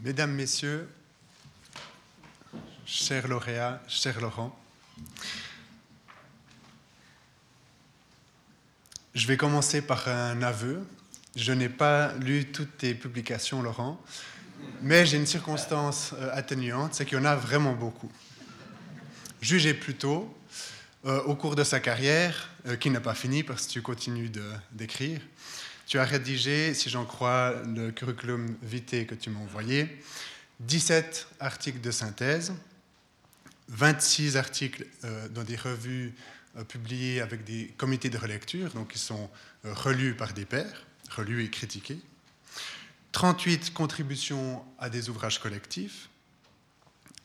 Mesdames, Messieurs, chers lauréats, cher Laurent, je vais commencer par un aveu. Je n'ai pas lu toutes tes publications, Laurent, mais j'ai une circonstance euh, atténuante, c'est qu'il y en a vraiment beaucoup. jugé plus tôt, au cours de sa carrière, qui n'a pas fini parce que tu continues d'écrire, tu as rédigé, si j'en crois le curriculum vitae que tu m'as envoyé, 17 articles de synthèse, 26 articles dans des revues publiées avec des comités de relecture, donc qui sont relus par des pairs, relus et critiqués, 38 contributions à des ouvrages collectifs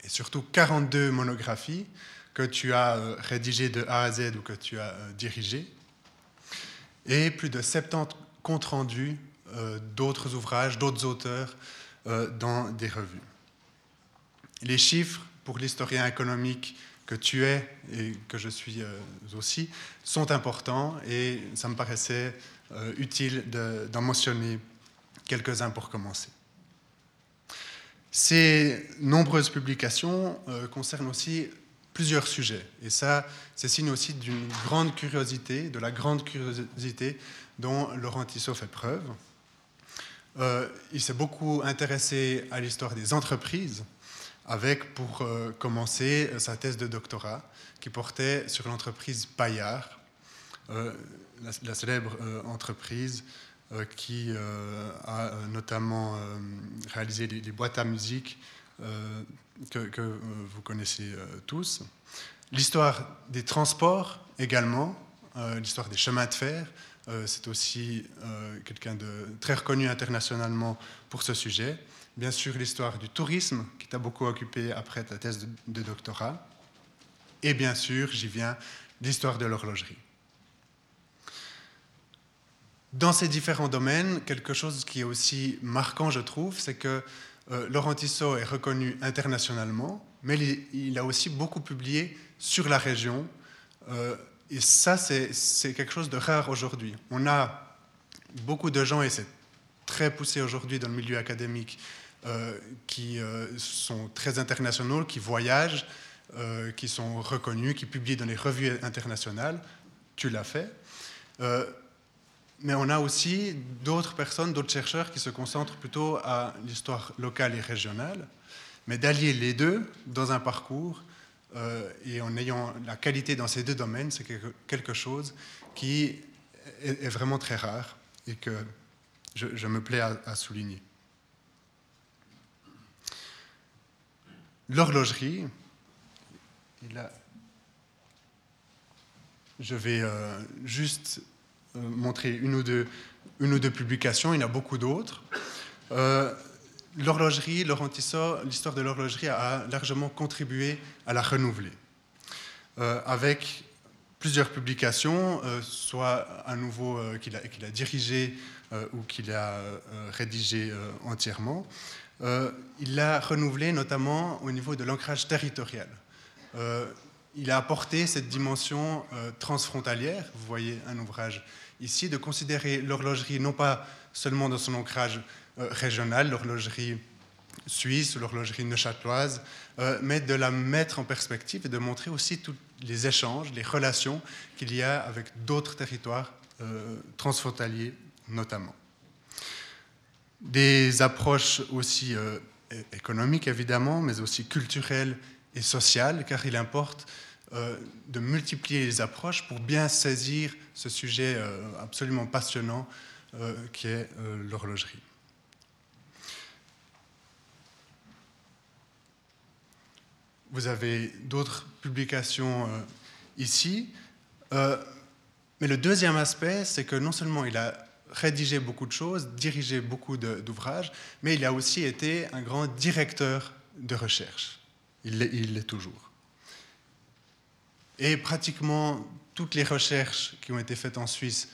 et surtout 42 monographies que tu as euh, rédigées de A à Z ou que tu as euh, dirigées et plus de 70 comptes rendus euh, d'autres ouvrages, d'autres auteurs dans des revues. Les chiffres pour l'historien économique que tu es et que je suis aussi sont importants et ça me paraissait utile d'en mentionner quelques-uns pour commencer. Ces nombreuses publications euh, concernent aussi plusieurs sujets. Et ça, c'est signe aussi d'une grande curiosité, de la grande curiosité dont Laurent Tissot fait preuve. Euh, il s'est beaucoup intéressé à l'histoire des entreprises, avec pour euh, commencer sa thèse de doctorat qui portait sur l'entreprise Paillard, la, célèbre entreprise euh, qui euh, a euh, notamment réalisé les, boîtes à musique que, vous connaissez tous. L'histoire des transports également, l'histoire des chemins de fer. C'est aussi quelqu'un de très reconnu internationalement pour ce sujet. Bien sûr, l'histoire du tourisme, qui t'a beaucoup occupé après ta thèse de doctorat. Et bien sûr, j'y viens, l'histoire de l'horlogerie. Dans ces différents domaines, quelque chose qui est aussi marquant, je trouve, c'est que euh, Laurent Tissot est reconnu internationalement, mais il, a aussi beaucoup publié sur la région. Euh, et ça, c'est quelque chose de rare aujourd'hui. On a beaucoup de gens, et c'est très poussé aujourd'hui dans le milieu académique, euh, qui sont très internationaux, qui voyagent, qui sont reconnus, qui publient dans les revues internationales. Tu l'as fait mais on a aussi d'autres personnes, d'autres chercheurs qui se concentrent plutôt à l'histoire locale et régionale, mais d'allier les deux dans un parcours euh, et en ayant la qualité dans ces deux domaines, c'est quelque chose qui est, vraiment très rare et que je, me plais à, souligner. L'horlogerie, je vais euh, juste euh, montrer une ou, deux, une ou deux publications, il y en a beaucoup d'autres. Euh, l'horlogerie, Laurent Tissot, l'histoire de l'horlogerie a largement contribué à la renouveler, euh, avec plusieurs publications, soit à nouveau qu'il a, qu'il a, dirigé ou qu'il a rédigé entièrement. il l'a renouvelé notamment au niveau de l'ancrage territorial il a apporté cette dimension transfrontalière. Vous voyez un ouvrage ici de considérer l'horlogerie non pas seulement dans son ancrage euh, régional, l'horlogerie suisse l'horlogerie neuchâteloise, euh, mais de la mettre en perspective et de montrer aussi tous les échanges, les relations qu'il y a avec d'autres territoires euh, transfrontaliers notamment. Des approches aussi économiques évidemment, mais aussi culturelles et sociales, car il importe de multiplier les approches pour bien saisir ce sujet absolument passionnant qui est l'horlogerie. Vous avez d'autres publications ici. mais le deuxième aspect, c'est que non seulement il a rédigé beaucoup de choses, dirigé beaucoup d'ouvrages, mais il a aussi été un grand directeur de recherche. Il l'est toujours. Et pratiquement toutes les recherches qui ont été faites en Suisse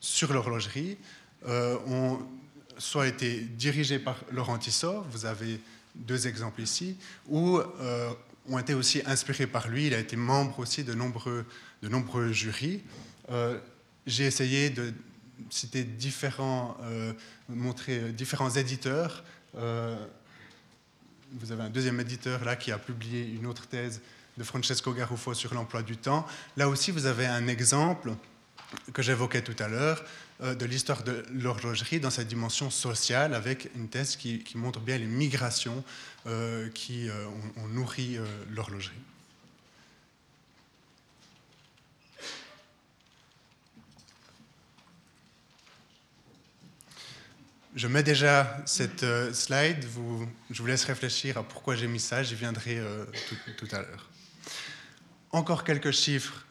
sur l'horlogerie euh, ont soit été dirigées par Laurent Tissot, vous avez deux exemples ici, ou euh, ont été aussi inspirées par lui. Il a été membre aussi de nombreux, de nombreux jurys. Euh, j'ai essayé de citer différents, montrer différents éditeurs. vous avez un deuxième éditeur là qui a publié une autre thèse de Francesco Garufo sur l'emploi du temps. Là aussi, vous avez un exemple que j'évoquais tout à l'heure euh, de l'histoire de l'horlogerie dans sa dimension sociale, avec une thèse qui, montre bien les migrations euh, euh, qui euh, ont, ont nourri euh, l'horlogerie. Je mets déjà cette slide, je vous laisse réfléchir à pourquoi j'ai mis ça, j'y viendrai tout, à l'heure. Encore quelques chiffres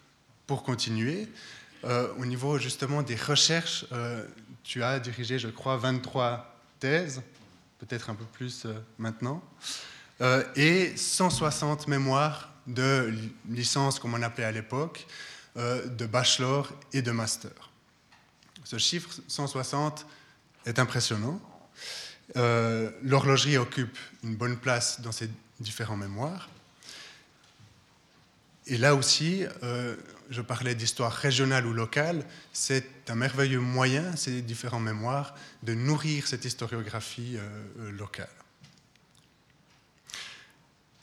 pour continuer. Au niveau justement des recherches, tu as dirigé, je crois, 23 thèses peut-être un peu plus maintenant, et 160 mémoires de licence, comme on appelait à l'époque, euh, de bachelor et de master. Ce chiffre 160 est impressionnant. Euh, l'horlogerie occupe une bonne place dans ces différents mémoires. Et là aussi, euh, je parlais d'histoire régionale ou locale, c'est un merveilleux moyen, ces différents mémoires, de nourrir cette historiographie locale.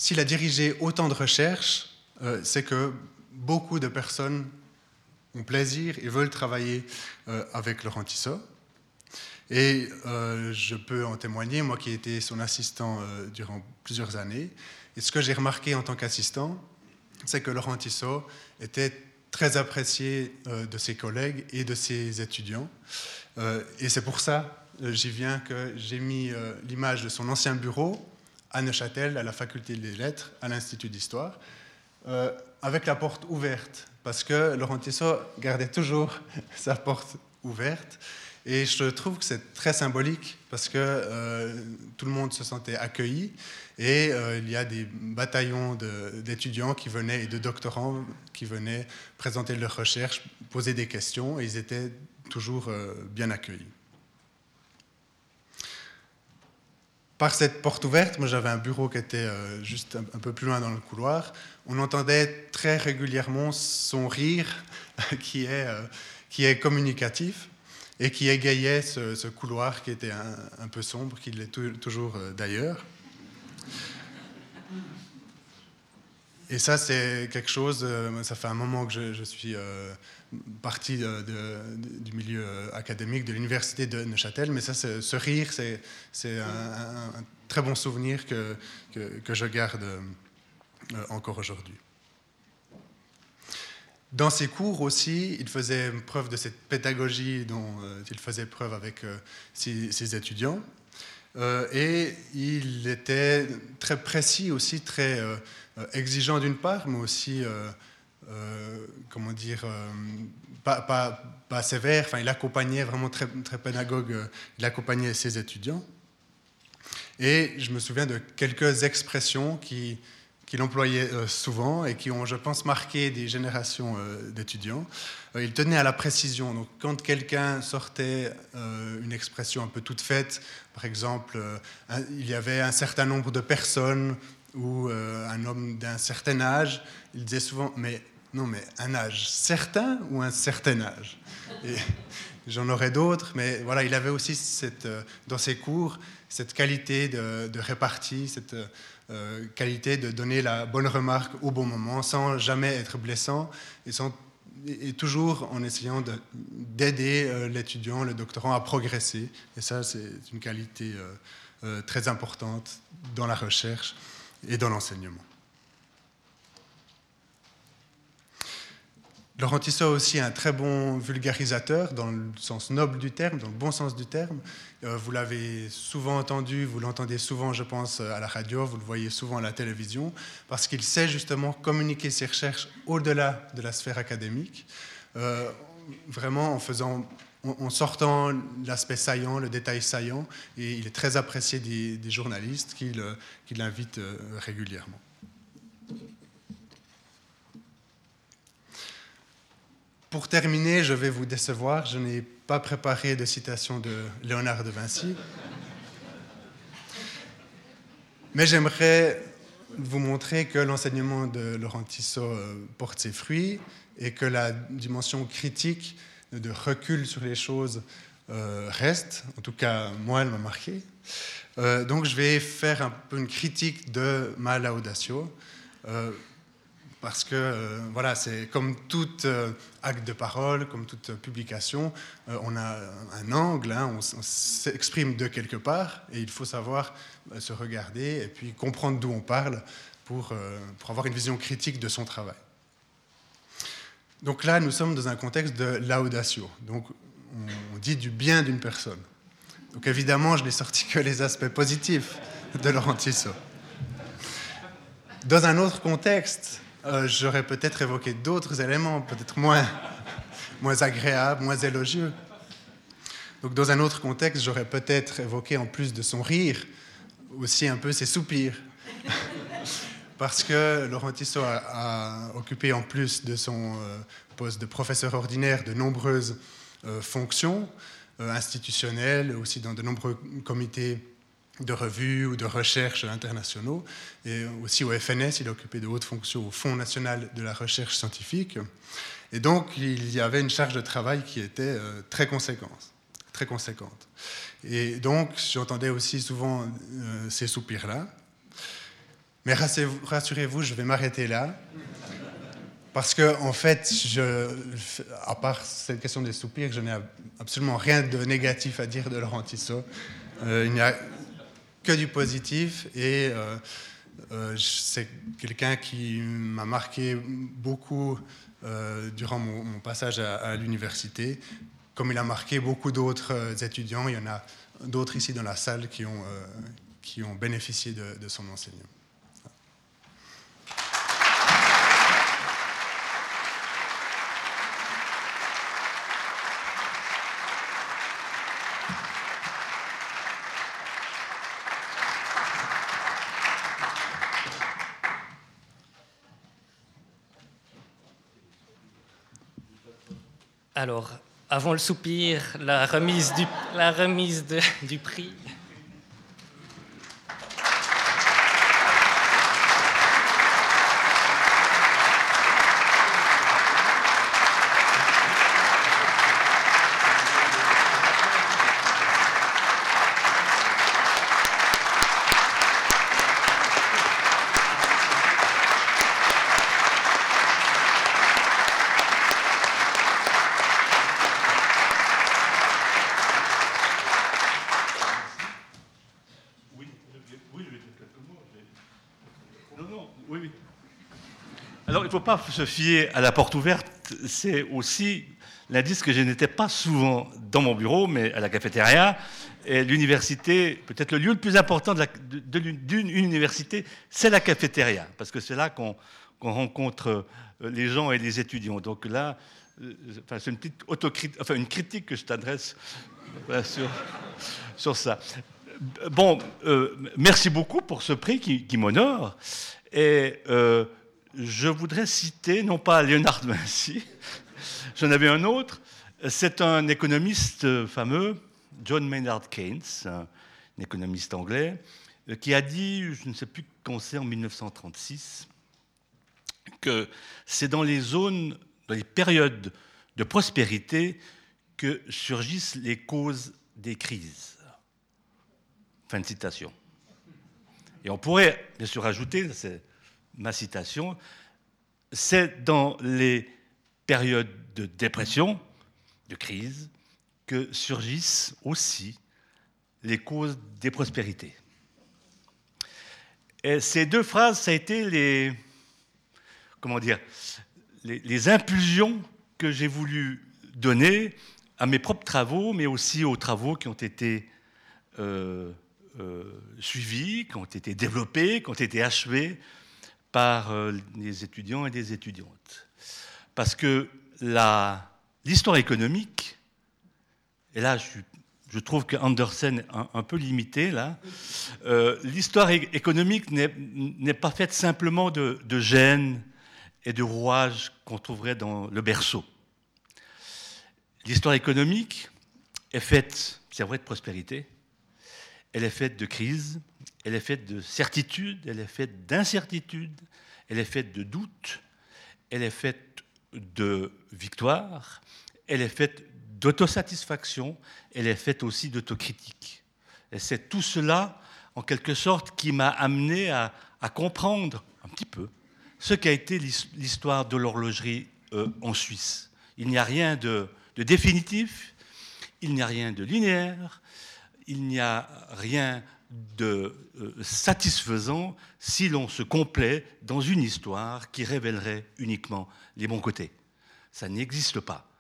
S'il a dirigé autant de recherches, euh, c'est que beaucoup de personnes ont plaisir et veulent travailler euh, avec Laurent Tissot. Et euh, je peux en témoigner, moi qui ai été son assistant durant plusieurs années. Et ce que j'ai remarqué en tant qu'assistant, c'est que Laurent Tissot était très apprécié de ses collègues et de ses étudiants. et c'est pour ça, j'y viens, que j'ai mis l'image de son ancien bureau à Neuchâtel, à la faculté des lettres, à l'Institut d'histoire, euh, avec la porte ouverte, parce que Laurent Tissot gardait toujours (laughs) sa porte ouverte. Et je trouve que c'est très symbolique parce que euh, tout le monde se sentait accueilli. Et euh, il y a des bataillons d'étudiants qui venaient et de doctorants qui venaient présenter leurs recherches, poser des questions et ils étaient toujours bien accueillis. par cette porte ouverte, moi j'avais un bureau qui était euh, juste un, peu plus loin dans le couloir, on entendait très régulièrement son rire (laughs) qui est, euh, qui est communicatif et qui égayait ce, couloir qui était un, peu sombre, qui l'est toujours euh, d'ailleurs. Et ça, c'est quelque chose, ça fait un moment que je, suis parti du milieu académique de l'université de Neuchâtel, mais ça, ce rire, c'est un, très bon souvenir que, je garde euh, encore aujourd'hui. Dans ses cours aussi, il faisait preuve de cette pédagogie dont euh, il faisait preuve avec euh, ses, étudiants. et il était très précis aussi, très exigeant d'une part, mais aussi, comment dire, pas, pas, pas, sévère. Enfin, il accompagnait vraiment très, très pédagogue, il accompagnait ses étudiants. Et je me souviens de quelques expressions qui, qu'il employait euh, souvent et qui ont, je pense, marqué des générations euh, d'étudiants. Euh, il tenait à la précision. Donc, quand quelqu'un sortait une expression un peu toute faite, par exemple, il y avait un certain nombre de personnes ou un homme d'un certain âge, il disait souvent, mais non, mais un âge certain ou un certain âge? (laughs) J'en aurais d'autres, mais voilà, il avait aussi cette, dans ses cours cette qualité de, de répartie, cette euh, qualité de donner la bonne remarque au bon moment, sans jamais être blessant et, toujours en essayant d'aider euh, l'étudiant, le doctorant à progresser. Et ça, c'est une qualité euh, très importante dans la recherche et dans l'enseignement. Laurent Tissot aussi un très bon vulgarisateur dans le sens noble du terme, dans le bon sens du terme. Euh, vous l'avez souvent entendu, vous l'entendez souvent, je pense, à la radio, vous le voyez souvent à la télévision, parce qu'il sait justement communiquer ses recherches au-delà de la sphère académique, euh, vraiment en faisant en, sortant l'aspect saillant, le détail saillant, et il est très apprécié des, journalistes qui l'invitent euh, régulièrement. Pour terminer, je vais vous décevoir, je n'ai pas préparé de citation de Léonard de Vinci. Mais j'aimerais vous montrer que l'enseignement de Laurent Tissot euh, porte ses fruits et que la dimension critique de recul sur les choses euh, reste. En tout cas, moi, elle m'a marqué. Euh, donc, je vais faire un peu une critique de ma laudatio parce que euh, voilà, c'est comme tout euh, acte de parole, comme toute publication, euh, on a un angle, hein, on, s'exprime de quelque part, et il faut savoir se regarder et puis comprendre d'où on parle pour, pour avoir une vision critique de son travail. Donc là, nous sommes dans un contexte de laudatio, donc on, dit du bien d'une personne. Donc évidemment, je n'ai sorti que les aspects positifs de Laurent Tissot. Dans un autre contexte, euh, j'aurais peut-être évoqué d'autres éléments, peut-être moins, (laughs) moins agréables, moins élogieux. Donc dans un autre contexte, j'aurais peut-être évoqué en plus de son rire aussi un peu ses soupirs. (laughs) Parce que Laurent Tissot a, occupé en plus de son euh, poste de professeur ordinaire de nombreuses euh, fonctions institutionnelles, aussi dans de nombreux comités de revues ou de recherche internationaux. Et aussi au FNS, il a occupé de hautes fonctions au Fonds national de la recherche scientifique. Et donc, il y avait une charge de travail qui était euh, très conséquente. Très conséquente. Et donc, j'entendais aussi souvent euh, ces soupirs-là. Mais rassurez-vous, je vais m'arrêter là. Parce que, en fait, je, à part cette question des soupirs, je n'ai absolument rien de négatif à dire de Laurent Tissot. Euh, il n'y a du positif et euh, euh, c'est quelqu'un qui m'a marqué beaucoup euh, durant mon, passage à, l'université, comme il a marqué beaucoup d'autres étudiants. Il y en a d'autres ici dans la salle qui ont, qui ont bénéficié de son enseignement. Alors, avant le soupir, la remise du, la remise du prix. Il ne faut pas se fier à la porte ouverte. C'est aussi l'indice que je n'étais pas souvent dans mon bureau, mais à la cafétéria. Et l'université, peut-être le lieu le plus important d'une université, c'est la cafétéria, parce que c'est là qu'on rencontre euh, les gens et les étudiants. Donc là, euh, c'est une petite enfin une critique que je t'adresse euh, sur, ça. Bon, merci beaucoup pour ce prix qui, m'honore. Et je voudrais citer, non pas Leonard Vinci, j'en avais un autre, c'est un économiste fameux, John Maynard Keynes, un économiste anglais, qui a dit, je ne sais plus quand c'est, en 1936, que c'est dans les zones, dans les périodes de prospérité que surgissent les causes des crises. Fin de citation. Et on pourrait bien sûr ajouter, c'est ma citation, c'est dans les périodes de dépression, de crise, que surgissent aussi les causes des prospérités. Ces deux phrases, ça a été les, comment dire, les, impulsions que j'ai voulu donner à mes propres travaux, mais aussi aux travaux qui ont été euh, euh, suivis, qui ont été développés, qui ont été achevés par euh, les étudiants et les étudiantes. Parce que l'histoire économique, et là je, trouve que Andersen est un, peu limité, là, euh, l'histoire économique n'est pas faite simplement de, de gènes et de rouages qu'on trouverait dans le berceau. L'histoire économique est faite, c'est vrai, de prospérité, elle est faite de crise, elle est faite de certitude, elle est faite d'incertitude, elle est faite de doute, elle est faite de victoire, elle est faite d'autosatisfaction, elle est faite aussi d'autocritique. Et c'est tout cela, en quelque sorte, qui m'a amené à, comprendre un petit peu ce qu'a été l'histoire de l'horlogerie euh, en Suisse. Il n'y a rien de définitif, il n'y a rien de linéaire, il n'y a rien de euh, satisfaisant si l'on se complaît dans une histoire qui révélerait uniquement les bons côtés. Ça n'existe pas.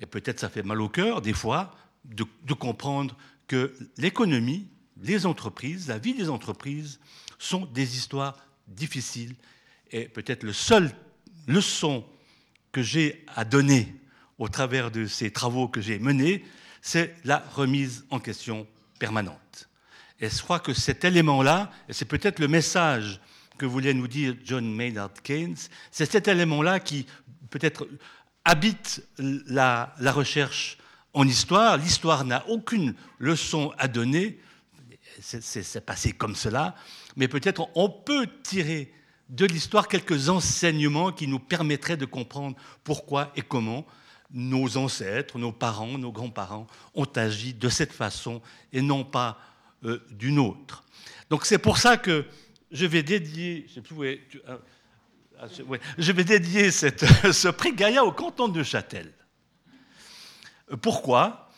Et peut-être ça fait mal au cœur, des fois, de, comprendre que l'économie, les entreprises, la vie des entreprises sont des histoires difficiles. Et peut-être le seul leçon que j'ai à donner au travers de ces travaux que j'ai menés, c'est la remise en question permanente. Et je crois que cet élément-là, et c'est peut-être le message que voulait nous dire John Maynard Keynes, c'est cet élément-là qui peut-être habite la, la recherche en histoire. L'histoire n'a aucune leçon à donner, c'est passé comme cela, mais peut-être on peut tirer de l'histoire quelques enseignements qui nous permettraient de comprendre pourquoi et comment nos ancêtres, nos parents, nos grands-parents ont agi de cette façon et non pas euh, d'une autre. Donc c'est pour ça que je vais dédier, euh, ce prix Gaïa au canton de Châtel. Pourquoi?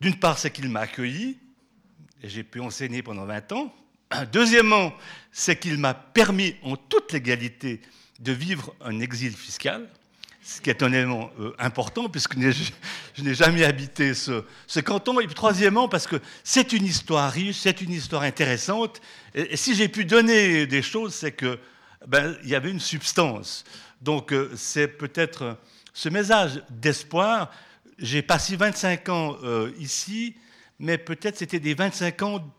D'une part, c'est qu'il m'a accueilli, et j'ai pu enseigner pendant 20 ans. (clears throat) Deuxièmement, c'est qu'il m'a permis en toute légalité de vivre un exil fiscal ce qui est un élément euh, important, puisque je n'ai jamais habité ce, canton. Et puis, troisièmement, parce que c'est une histoire riche, c'est une histoire intéressante. Et, si j'ai pu donner des choses, c'est que ben, il y avait une substance. Donc, euh, c'est peut-être ce message d'espoir. J'ai passé 25 ans euh, ici, mais peut-être c'était des 25 ans,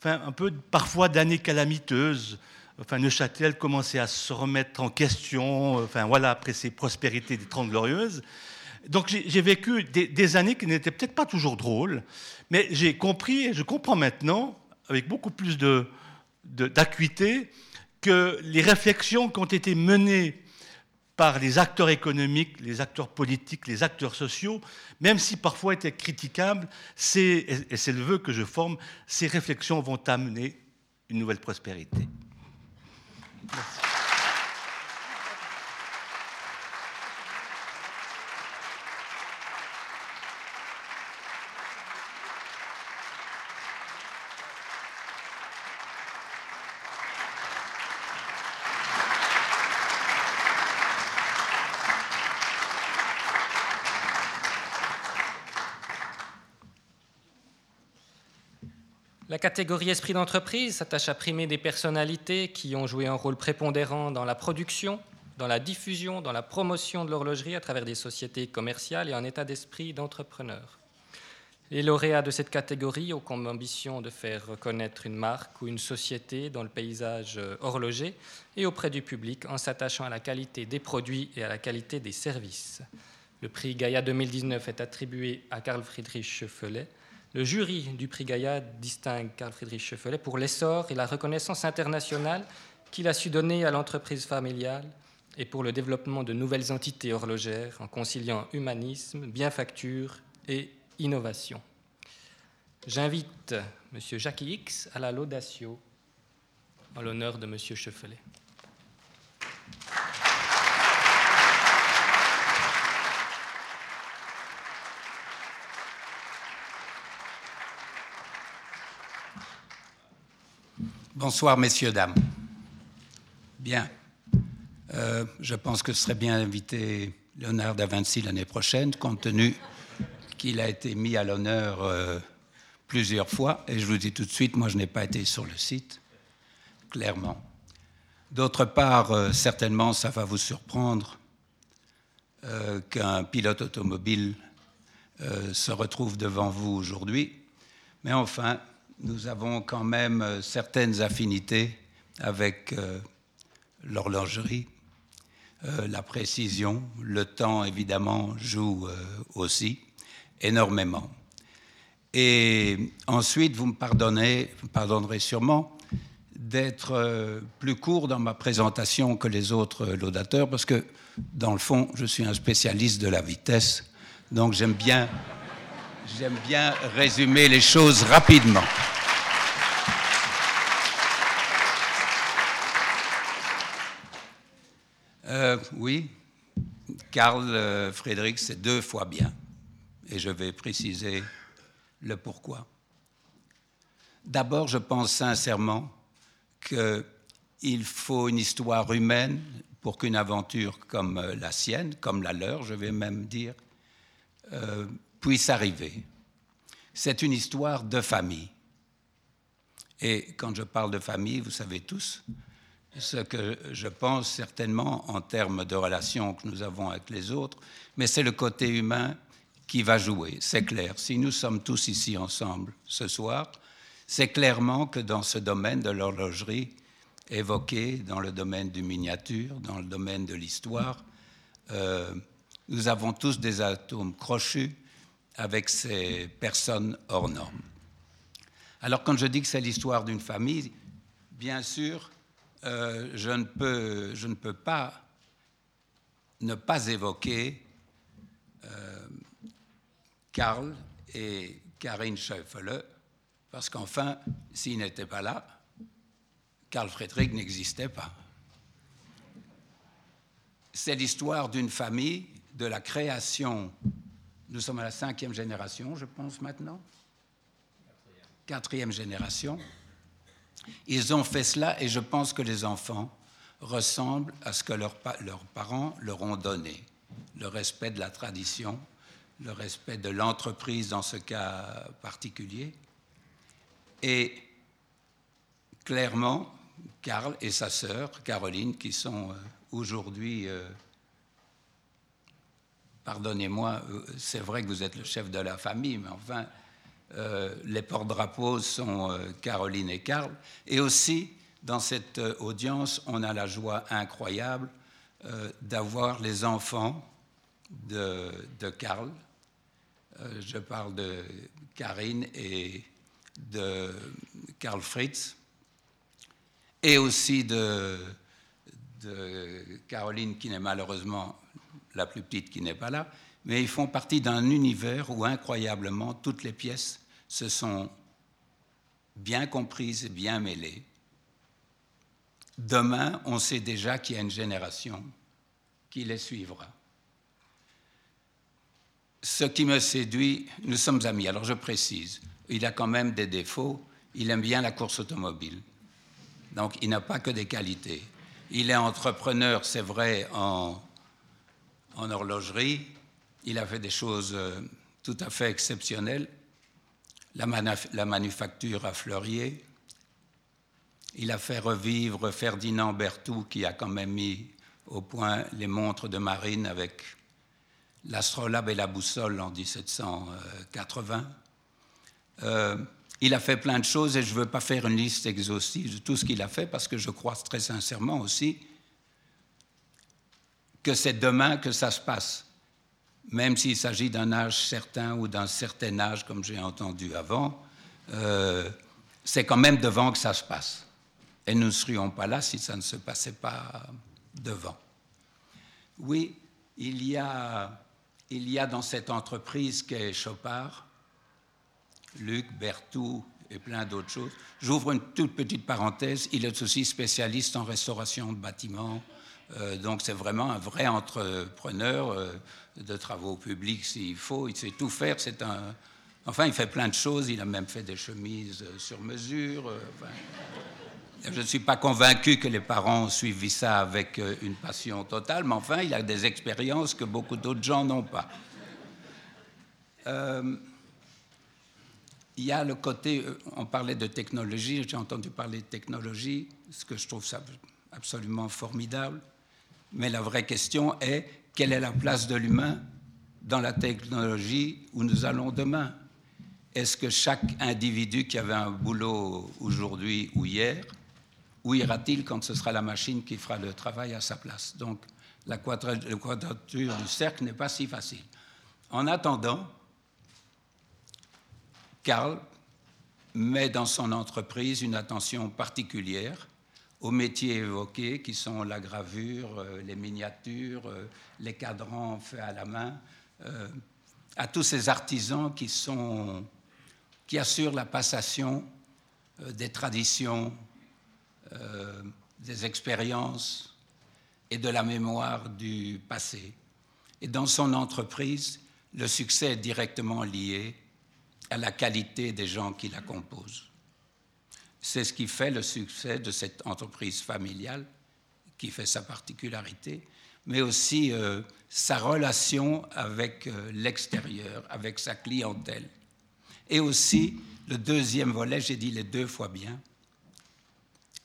enfin, un peu parfois d'années calamiteuses enfin, Neuchâtel commençait à se remettre en question, enfin, voilà, après ses prospérités des Trente Glorieuses. Donc j'ai vécu des, années qui n'étaient peut-être pas toujours drôles, mais j'ai compris, et je comprends maintenant, avec beaucoup plus d'acuité, que les réflexions qui ont été menées par les acteurs économiques, les acteurs politiques, les acteurs sociaux, même si parfois étaient critiquables, et c'est le vœu que je forme, ces réflexions vont amener une nouvelle prospérité. La catégorie esprit d'entreprise s'attache à primer des personnalités qui ont joué un rôle prépondérant dans la production, dans la diffusion, dans la promotion de l'horlogerie à travers des sociétés commerciales et un état d'esprit d'entrepreneur. Les lauréats de cette catégorie ont comme ambition de faire reconnaître une marque ou une société dans le paysage horloger et auprès du public en s'attachant à la qualité des produits et à la qualité des services. Le prix Gaïa 2019 est attribué à Carl Friedrich Scheffelet, le jury du prix Gaïa distingue Carl Friedrich Scheffelet pour l'essor et la reconnaissance internationale qu'il a su donner à l'entreprise familiale et pour le développement de nouvelles entités horlogères en conciliant humanisme, bienfacture et innovation. J'invite M. Jackie X à la laudatio en l'honneur de M. Scheffelet. Bonsoir, messieurs, dames. Bien. Euh, je pense que ce serait bien d'inviter Léonard da Vinci l'année prochaine, compte tenu qu'il a été mis à l'honneur euh, plusieurs fois. Et je vous dis tout de suite, moi, je n'ai pas été sur le site, clairement. D'autre part, euh, certainement, ça va vous surprendre qu'un pilote automobile se retrouve devant vous aujourd'hui. Mais enfin, nous avons quand même euh, certaines affinités avec euh, l'horlogerie, euh, la précision, le temps évidemment joue aussi énormément. Et ensuite, vous me pardonnez, vous pardonnerez sûrement d'être plus court dans ma présentation que les autres laudateurs, parce que dans le fond, je suis un spécialiste de la vitesse, donc j'aime bien J'aime bien résumer les choses rapidement. Euh, oui, Karl euh, Frédéric, c'est deux fois bien. Et je vais préciser le pourquoi. D'abord, je pense sincèrement qu'il faut une histoire humaine pour qu'une aventure comme euh, la sienne, comme la leur, je vais même dire, puisse arriver. c'est une histoire de famille. Et quand je parle de famille, vous savez tous ce que je pense certainement en termes de relations que nous avons avec les autres, mais c'est le côté humain qui va jouer, c'est clair. Si nous sommes tous ici ensemble ce soir, c'est clairement que dans ce domaine de l'horlogerie, évoqué dans le domaine du miniature, dans le domaine de l'histoire, euh, nous avons tous des atomes crochus avec ces personnes hors normes. Alors quand je dis que c'est l'histoire d'une famille, bien sûr, euh, je, ne peux, je ne peux pas ne pas évoquer euh, Karl et Karine Schäufele, parce qu'enfin, s'ils n'étaient pas là, Karl Friedrich n'existait pas. C'est l'histoire d'une famille, de la création. Nous sommes à la cinquième génération, je pense maintenant. Quatrième génération. Ils ont fait cela et je pense que les enfants ressemblent à ce que leurs, parents leur ont donné. Le respect de la tradition, le respect de l'entreprise dans ce cas particulier. Et clairement, Karl et sa sœur, Caroline, qui sont euh, aujourd'hui, euh, pardonnez-moi, euh, c'est vrai que vous êtes le chef de la famille, mais enfin, les porte-drapeaux sont Caroline et Karl. Et aussi, dans cette audience, on a la joie incroyable d'avoir les enfants de, de Karl. je parle de Karine et de Karl Fritz et aussi de, Caroline, qui n'est malheureusement la plus petite qui n'est pas là, mais ils font partie d'un univers où incroyablement toutes les pièces se sont bien comprises bien mêlées. Demain, on sait déjà qu'il y a une génération qui les suivra. Ce qui me séduit, nous sommes amis, alors je précise, il a quand même des défauts, il aime bien la course automobile. Donc il n'a pas que des qualités. Il est entrepreneur, c'est vrai, en, horlogerie. Il a fait des choses euh, tout à fait exceptionnelles. La, manufacture à Fleurier. Il a fait revivre Ferdinand Berthoud, qui a quand même mis au point les montres de marine avec l'astrolabe et la boussole en 1780. Il a fait plein de choses et je ne veux pas faire une liste exhaustive de tout ce qu'il a fait parce que je crois très sincèrement aussi que c'est demain que ça se passe. Même s'il s'agit d'un âge certain ou d'un certain âge, comme j'ai entendu avant, euh, c'est quand même devant que ça se passe. Et nous ne serions pas là si ça ne se passait pas devant. Oui, il y a, il y a dans cette entreprise qu'est Chopard Luc, Berthoud et plein d'autres choses. J'ouvre une toute petite parenthèse. Il est aussi spécialiste en restauration de bâtiments. Euh, donc c'est vraiment un vrai entrepreneur euh, de travaux publics s'il faut. Il sait tout faire. C'est un, enfin, il fait plein de choses. Il a même fait des chemises euh, sur mesure. je ne suis pas convaincu que les parents suivent ça avec une passion totale, mais enfin, il a des expériences que beaucoup d'autres gens n'ont pas. Il y a le côté, euh, on parlait de technologie, j'ai entendu parler de technologie, ce que je trouve ça absolument formidable. Mais la vraie question est, quelle est la place de l'humain dans la technologie où nous allons demain Est-ce que chaque individu qui avait un boulot aujourd'hui ou hier, où ira-t-il quand ce sera la machine qui fera le travail à sa place? Donc, la quadrature du cercle n'est pas si facile. En attendant, Karl met dans son entreprise une attention particulière aux métiers évoqués qui sont la gravure, euh, les miniatures, euh, les cadrans faits à la main, euh, à tous ces artisans qui, sont, qui assurent la passation des traditions, des expériences et de la mémoire du passé. Et dans son entreprise, le succès est directement lié à la qualité des gens qui la composent. C'est ce qui fait le succès de cette entreprise familiale, qui fait sa particularité, mais aussi euh, sa relation avec euh, l'extérieur, avec sa clientèle. Et aussi, le deuxième volet, j'ai dit les deux fois bien,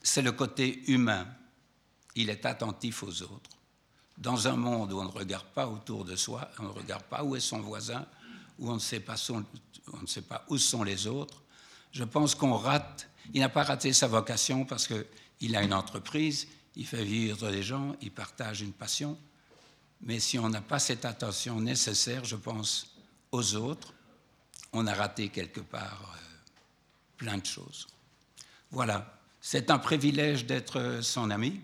c'est le côté humain. Il est attentif aux autres. Dans un monde où on ne regarde pas autour de soi, on ne regarde pas où est son voisin, où on ne sait pas, on ne sait pas où sont les autres, je pense qu'on rate. Il n'a pas raté sa vocation parce qu'il a une entreprise, il fait vivre des gens, il partage une passion. Mais si on n'a pas cette attention nécessaire, je pense, aux autres, on a raté quelque part euh, plein de choses. Voilà, c'est un privilège d'être son ami.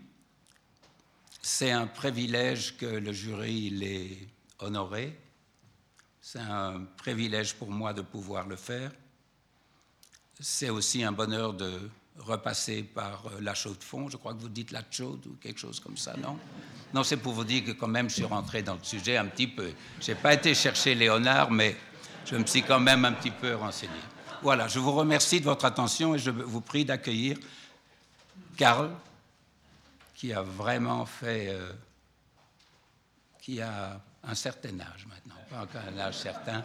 C'est un privilège que le jury l'ait honoré. C'est un privilège pour moi de pouvoir le faire. C'est aussi un bonheur de repasser par euh, la chaude fond. Je crois que vous dites la chaude ou quelque chose comme ça, non? Non, c'est pour vous dire que quand même je suis rentré dans le sujet un petit peu. Je n'ai pas été chercher Léonard, mais je me suis quand même un petit peu renseigné. Voilà, je vous remercie de votre attention et je vous prie d'accueillir Karl, qui a vraiment fait, euh, qui a un certain âge maintenant, pas encore un âge certain,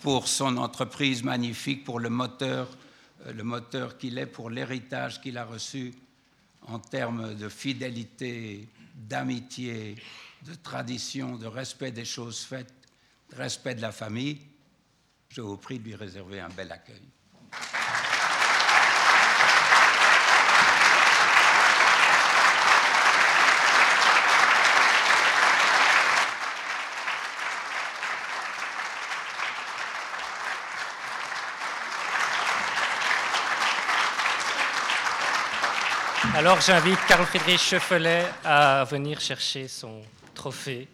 pour son entreprise magnifique, pour le moteur, le moteur qu'il est, pour l'héritage qu'il a reçu en termes de fidélité, d'amitié, de tradition, de respect des choses faites, de respect de la famille. Je vous prie de lui réserver un bel accueil. Alors j'invite Karl Friedrich Schöffelet à venir chercher son trophée.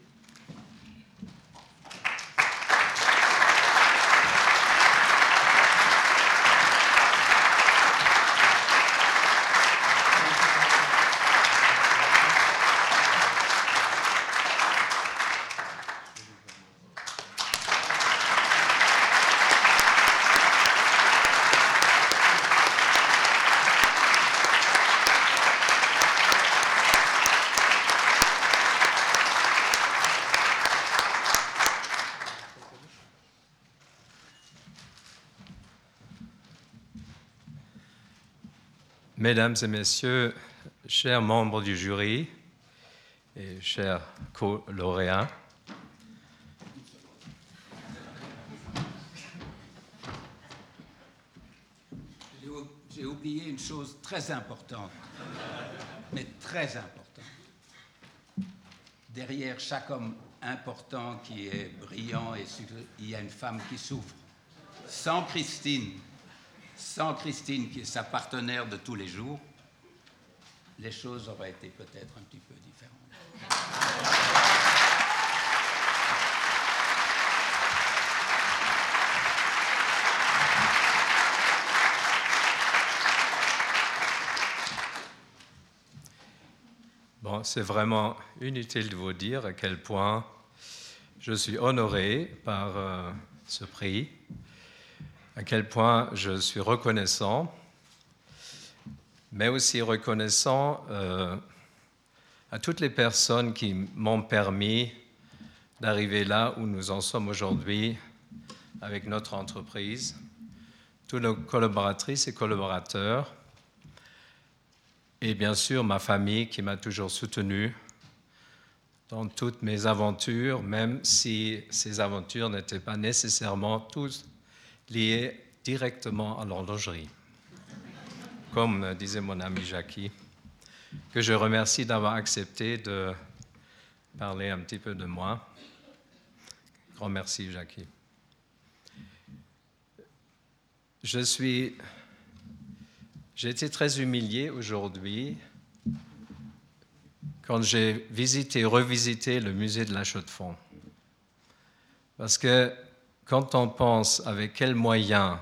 Mesdames et Messieurs, chers membres du jury et chers co-lauréats, J'ai oublié une chose très importante, mais très importante. Derrière chaque homme important qui est brillant, et il y a une femme qui souffre. Sans Christine, sans Christine, qui est sa partenaire de tous les jours, les choses auraient été peut-être un petit peu différentes. Bon, c'est vraiment inutile de vous dire à quel point je suis honoré par euh, ce prix à quel point je suis reconnaissant, mais aussi reconnaissant euh, à toutes les personnes qui m'ont permis d'arriver là où nous en sommes aujourd'hui avec notre entreprise, tous nos collaboratrices et collaborateurs, et bien sûr ma famille qui m'a toujours soutenu dans toutes mes aventures, même si ces aventures n'étaient pas nécessairement toutes liées directement à l'horlogerie. Comme disait mon ami Jackie, que je remercie d'avoir accepté de parler un petit peu de moi. Grand merci, Jackie. Je suis. J'ai été très humilié aujourd'hui quand j'ai visité, revisité le musée de la Chaux-de-Fonds. Parce que quand on pense avec quels moyens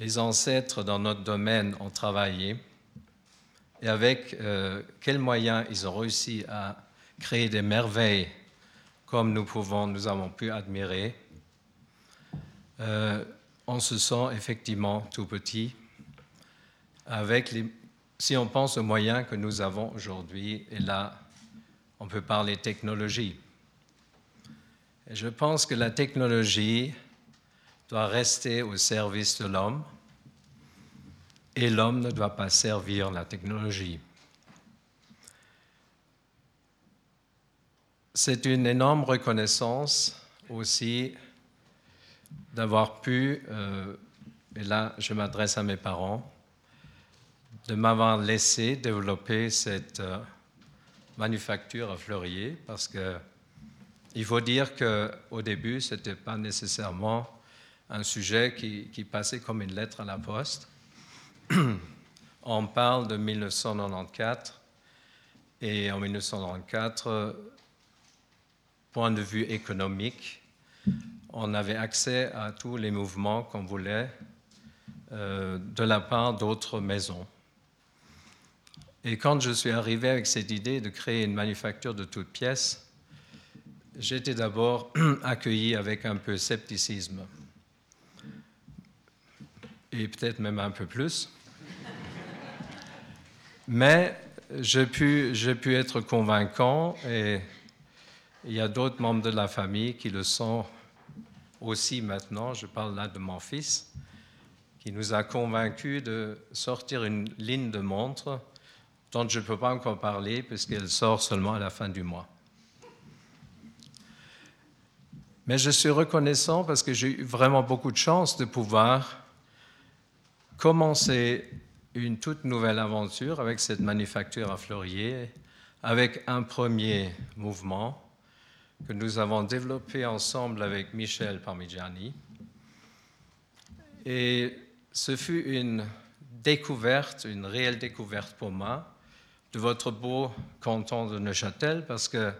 les ancêtres dans notre domaine ont travaillé et avec euh, quels moyens ils ont réussi à créer des merveilles comme nous pouvons, nous avons pu admirer, euh, on se sent effectivement tout petit. Avec les, si on pense aux moyens que nous avons aujourd'hui, et là, on peut parler technologie je pense que la technologie doit rester au service de l'homme et l'homme ne doit pas servir la technologie. C'est une énorme reconnaissance aussi d'avoir pu, euh, et là je m'adresse à mes parents, de m'avoir laissé développer cette euh, manufacture à Fleurier, parce que il faut dire qu'au début, ce n'était pas nécessairement un sujet qui, passait comme une lettre à la poste. (clears throat) On parle de 1994, et en 1994, point de vue économique, on avait accès à tous les mouvements qu'on voulait euh, de la part d'autres maisons. Et quand je suis arrivé avec cette idée de créer une manufacture de toutes pièces, j'étais d'abord (clears throat) accueilli avec un peu scepticisme, et peut-être même un peu plus. Mais j'ai pu, pu être convaincant et il y a d'autres membres de la famille qui le sont aussi maintenant. Je parle là de mon fils, qui nous a convaincus de sortir une ligne de montre dont je ne peux pas encore parler puisqu'elle sort seulement à la fin du mois. Mais je suis reconnaissant parce que j'ai eu vraiment beaucoup de chance de pouvoir commencer une toute nouvelle aventure avec cette manufacture à Fleurier, avec un premier mouvement que nous avons développé ensemble avec Michel Parmigiani. Et ce fut une découverte, une réelle découverte pour moi de votre beau canton de Neuchâtel, parce que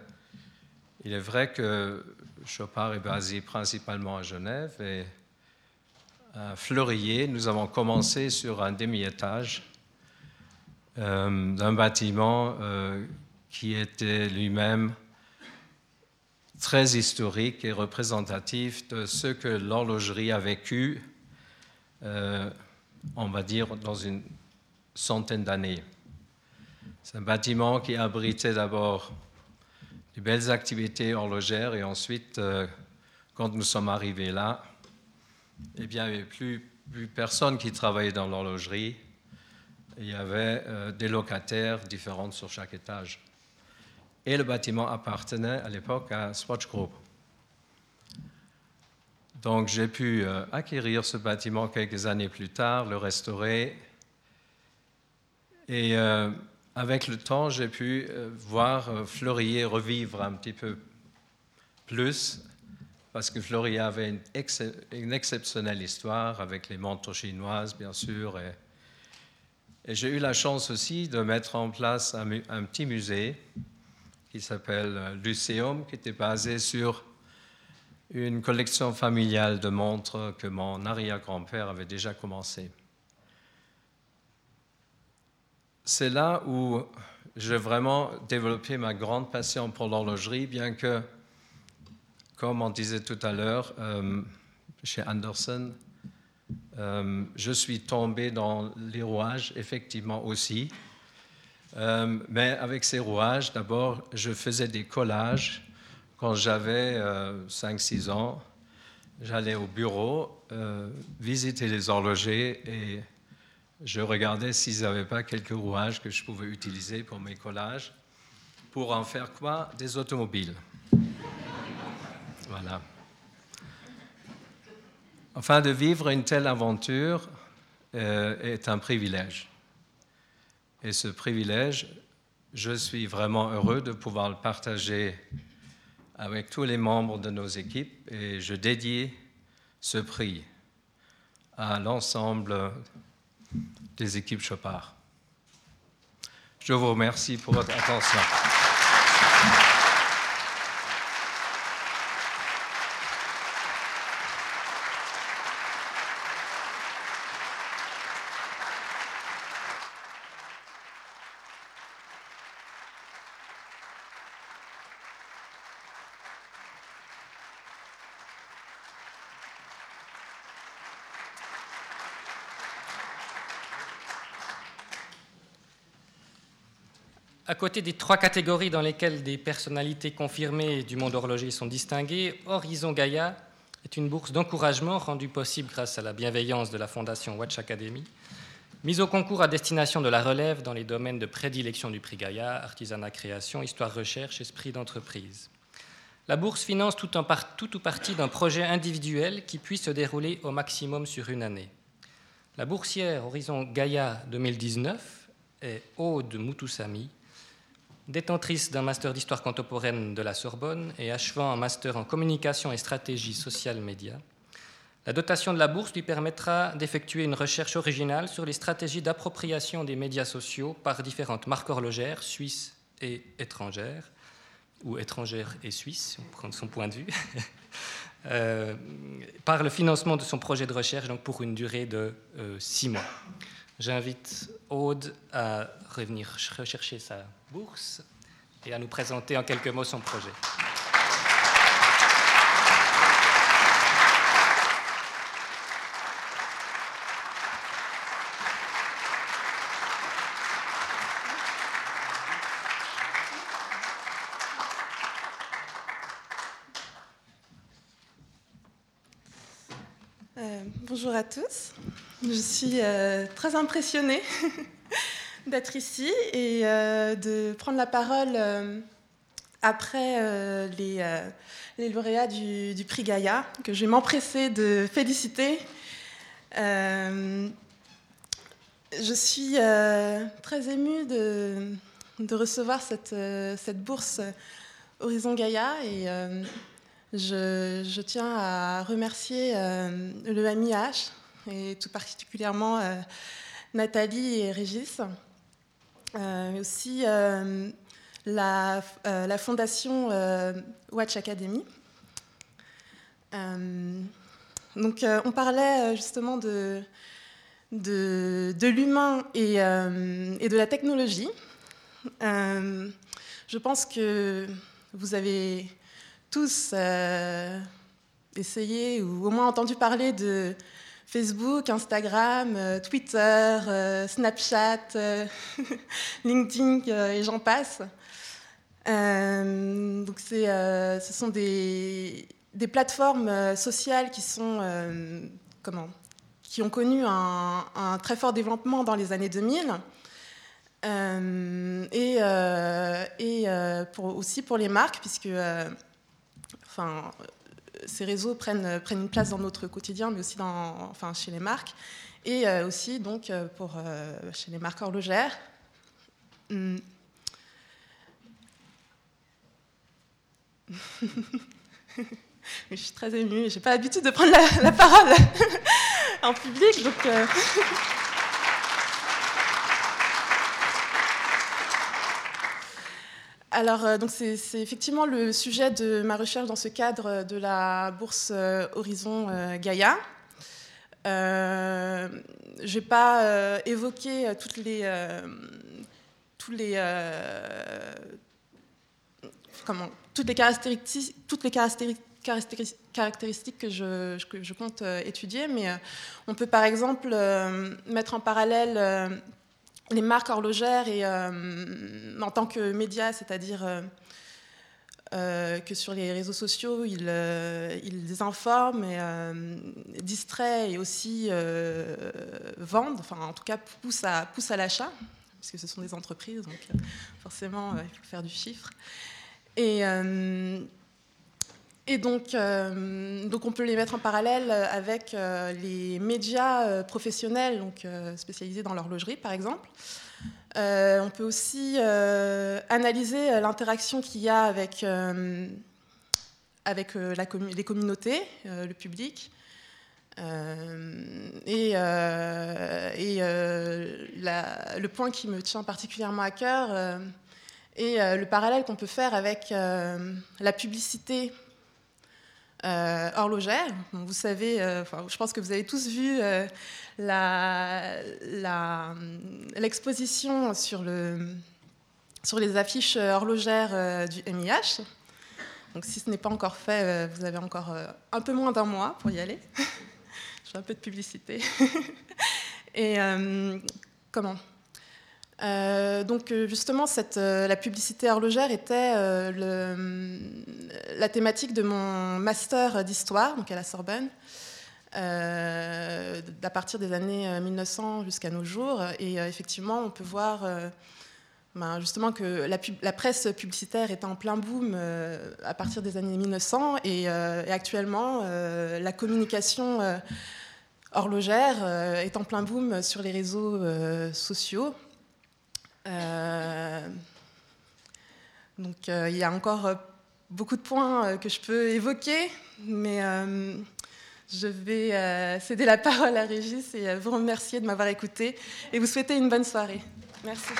il est vrai que Chopard est basé principalement à Genève et à Fleurier, nous avons commencé sur un demi-étage euh, d'un bâtiment euh, qui était lui-même très historique et représentatif de ce que l'horlogerie a vécu, euh, on va dire, dans une centaine d'années. C'est un bâtiment qui abritait d'abord de belles activités horlogères et ensuite, euh, quand nous sommes arrivés là, eh bien, il n'y avait plus, personne qui travaillait dans l'horlogerie. Il y avait euh, des locataires différents sur chaque étage et le bâtiment appartenait à l'époque à Swatch Group. Donc j'ai pu euh, acquérir ce bâtiment quelques années plus tard, le restaurer. Et avec le temps, j'ai pu euh, voir Fleurier revivre un petit peu plus, parce que Fleurier avait une, exceptionnelle histoire avec les montres chinoises, bien sûr. Et, et j'ai eu la chance aussi de mettre en place un, un petit musée qui s'appelle euh, Luceum, qui était basé sur une collection familiale de montres que mon arrière-grand-père avait déjà commencé. C'est là où j'ai vraiment développé ma grande passion pour l'horlogerie, bien que, comme on disait tout à l'heure, euh, chez Anderson, euh, je suis tombé dans les rouages, effectivement aussi. Euh, mais avec ces rouages, d'abord, je faisais des collages. Quand j'avais 5-6 euh, ans, j'allais au bureau visiter les horlogers et je regardais s'ils n'avaient pas quelques rouages que je pouvais utiliser pour mes collages. Pour en faire quoi? Des automobiles. voilà. Enfin, de vivre une telle aventure est un privilège. Et ce privilège, je suis vraiment heureux de pouvoir le partager avec tous les membres de nos équipes et je dédie ce prix à l'ensemble des équipes Chopard. Je vous remercie pour votre attention. À côté des trois catégories dans lesquelles des personnalités confirmées du monde horloger sont distinguées, Horizon Gaïa est une bourse d'encouragement rendue possible grâce à la bienveillance de la Fondation Watch Academy, mise au concours à destination de la relève dans les domaines de prédilection du prix Gaïa, artisanat création, histoire recherche, esprit d'entreprise. La bourse finance tout, ou partie d'un projet individuel qui puisse se dérouler au maximum sur une année. La boursière Horizon Gaïa 2019 est Aude Moutoussami, détentrice d'un master d'histoire contemporaine de la Sorbonne et achevant un master en communication et stratégie sociale média. La dotation de la bourse lui permettra d'effectuer une recherche originale sur les stratégies d'appropriation des médias sociaux par différentes marques horlogères suisses et étrangères, ou étrangères et suisses, on prend son point de vue, (laughs) euh, par le financement de son projet de recherche, donc pour une durée de euh, six mois. J'invite Aude à revenir rechercher sa bourse et à nous présenter en quelques mots son projet. À tous. Je suis euh, très impressionnée (laughs) d'être ici et euh, de prendre la parole euh, après les, les, lauréats du, prix Gaïa, que je vais m'empresser de féliciter. je suis très émue de, de recevoir cette, cette, bourse Horizon Gaïa et je, tiens à remercier euh, le MIH et tout particulièrement euh, Nathalie et Régis, euh, mais aussi la, fondation Watch Academy. donc, on parlait justement de, de, l'humain et, de la technologie. je pense que vous avez tous euh, essayé ou au moins entendu parler de Facebook, Instagram, euh, Twitter, euh, Snapchat, (laughs) LinkedIn et j'en passe. donc ce sont des, plateformes sociales qui sont comment qui ont connu un, très fort développement dans les années 2000 et, et aussi pour les marques puisque enfin, ces réseaux prennent, prennent une place dans notre quotidien, mais aussi dans, enfin, chez les marques, et euh, aussi donc euh, pour, euh, chez les marques horlogères. Hmm. (laughs) je suis très émue, j'ai pas l'habitude de prendre la, parole (laughs) en public, donc. (laughs) Alors, euh, donc c'est, effectivement le sujet de ma recherche dans ce cadre de la bourse euh, Horizon euh, Gaïa. je ne vais pas évoquer toutes les, les, toutes les caractéristiques, toutes les caractéristiques, caractéristiques que je, que je compte étudier, mais on peut par exemple mettre en parallèle les marques horlogères et euh, en tant que média, c'est-à-dire euh, euh, que sur les réseaux sociaux, ils, ils informent, et, distraient et aussi vendent, enfin en tout cas poussent à, pousse à l'achat, puisque ce sont des entreprises, donc forcément il faut faire du chiffre. Et et donc, euh, donc, on peut les mettre en parallèle avec euh, les médias euh, professionnels, donc spécialisés dans l'horlogerie, par exemple. on peut aussi analyser l'interaction qu'il y a avec, avec les communautés, le public. et, et le point qui me tient particulièrement à cœur est le parallèle qu'on peut faire avec la publicité euh, horlogère. Vous savez, euh, je pense que vous avez tous vu euh, l'exposition sur, sur les affiches horlogères du MIH. Donc si ce n'est pas encore fait, vous avez encore un peu moins d'un mois pour y aller. (laughs) je fais un peu de publicité. (laughs) Et comment? Donc justement, cette, la publicité horlogère était la thématique de mon master d'histoire, donc à la Sorbonne. Euh, à partir des années 1900 euh, jusqu'à nos jours. Et euh, effectivement, on peut voir ben, justement que la, presse publicitaire est en plein boom à partir des années 1900 et, actuellement, la communication horlogère est en plein boom sur les réseaux sociaux. Donc il y a encore beaucoup de points que je peux évoquer, mais je vais euh, céder la (laughs) parole à Régis et euh, vous remercier de m'avoir écouté et vous souhaiter une bonne soirée. Merci.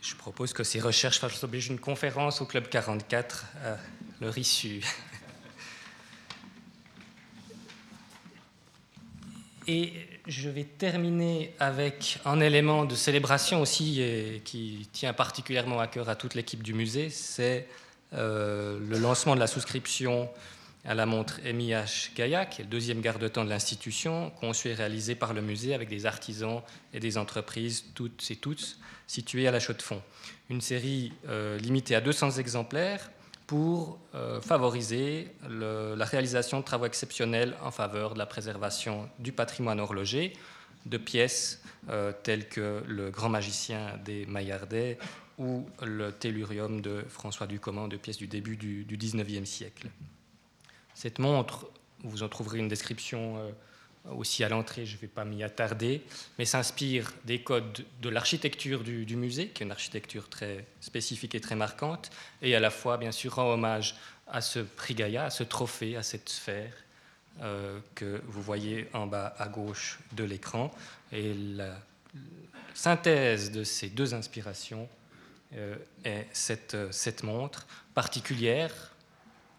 Je que ces recherches fassent l'objet d'une conférence au Club 44 à leur issue. Et je vais terminer avec un élément de célébration aussi et qui tient particulièrement à cœur à toute l'équipe du musée, c'est euh, le lancement de la souscription à la montre MIH Gaia, qui est le deuxième garde-temps de l'institution, conçu et réalisé par le musée avec des artisans et des entreprises, toutes et toutes, situées à la Chaux-de-Fonds. Une série euh, limitée à 200 exemplaires pour euh, favoriser la réalisation de travaux exceptionnels en faveur de la préservation du patrimoine horloger, de pièces euh, telles que le Grand Magicien des Maillardais ou le Tellurium de François Ducommun, de pièces du début du, du 19e siècle. Cette montre, vous en trouverez une description aussi à l'entrée, je ne vais pas m'y attarder, mais s'inspire des codes de l'architecture du, musée, qui est une architecture très spécifique et très marquante, et à la fois, bien sûr, rend hommage à ce prix Gaïa, à ce trophée, à cette sphère euh, que vous voyez en bas à gauche de l'écran. Et la synthèse de ces deux inspirations euh, est cette, cette montre particulière,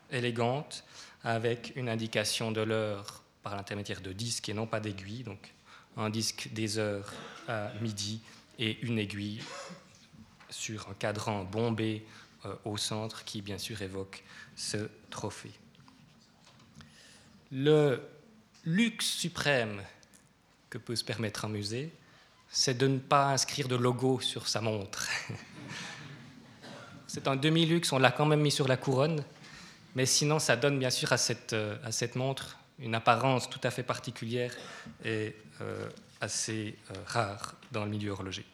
élégante, avec une indication de l'heure par l'intermédiaire de disques et non pas d'aiguilles. Donc un disque des heures à midi et une aiguille sur un cadran bombé euh, au centre qui bien sûr évoque ce trophée. Le luxe suprême que peut se permettre un musée, c'est de ne pas inscrire de logo sur sa montre. c'est un demi-luxe, on l'a quand même mis sur la couronne, mais sinon ça donne bien sûr à cette, euh, à cette montre une apparence tout à fait particulière et euh, assez euh, rare dans le milieu horloger.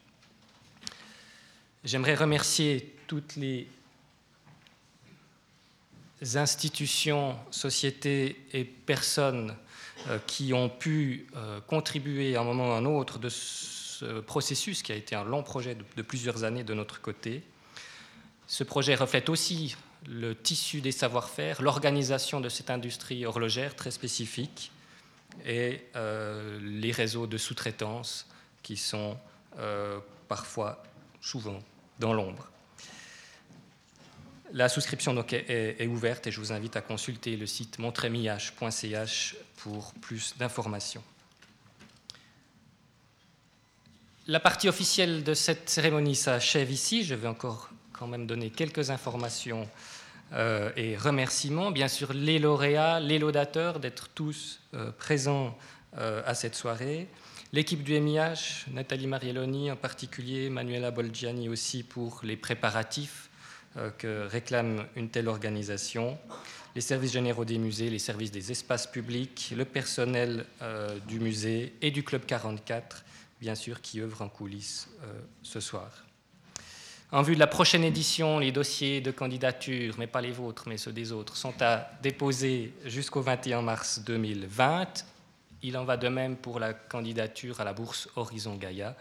J'aimerais remercier toutes les institutions, sociétés et personnes euh, qui ont pu contribuer à un moment ou à un autre de ce processus qui a été un long projet de plusieurs années de notre côté. Ce projet reflète aussi le tissu des savoir-faire, l'organisation de cette industrie horlogère très spécifique et euh, les réseaux de sous-traitance qui sont euh, parfois, souvent, dans l'ombre. La souscription donc est, ouverte et je vous invite à consulter le site montremih.ch pour plus d'informations. La partie officielle de cette cérémonie s'achève ici. Je vais encore quand même donner quelques informations euh, et remerciements. Bien sûr, les lauréats, les laudateurs d'être tous euh, présents euh, à cette soirée. L'équipe du MIH, Nathalie Marielloni en particulier, Manuela Bolgiani aussi pour les préparatifs que réclame une telle organisation. Les services généraux des musées, les services des espaces publics, le personnel du musée et du Club 44, bien sûr, qui œuvrent en coulisses ce soir. En vue de la prochaine édition, les dossiers de candidature, mais pas les vôtres, mais ceux des autres, sont à déposer jusqu'au 21 mars 2020. Il en va de même pour la candidature à la bourse Horizon Gaïa,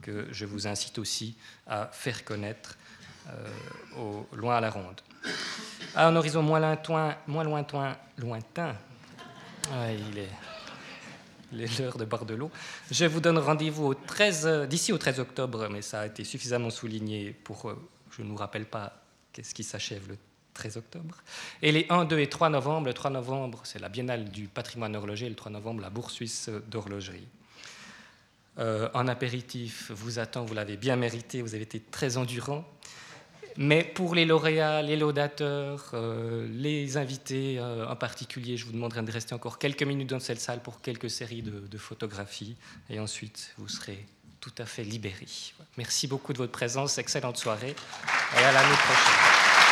que je vous incite aussi à faire connaître euh, au loin à la ronde. À un horizon moins lointain, moins lointain, lointain. il est les heures de bord de l'eau. Je vous donne rendez-vous d'ici au 13 octobre, mais ça a été suffisamment souligné pour, euh, je ne vous rappelle pas qu'est-ce qui s'achève le 13 octobre. Et les 1, 2 et 3 novembre, le 3 novembre, c'est la Biennale du patrimoine horloger, le 3 novembre, la Bourse suisse d'horlogerie. Euh, en apéritif vous attend, vous l'avez bien mérité, vous avez été très endurant. Mais pour les lauréats, les laudateurs, euh, les invités euh, en particulier, je vous demanderai de rester encore quelques minutes dans cette salle pour quelques séries de, de photographies. Et ensuite, vous serez tout à fait libérés. Merci beaucoup de votre présence. Excellente soirée. Et à l'année prochaine.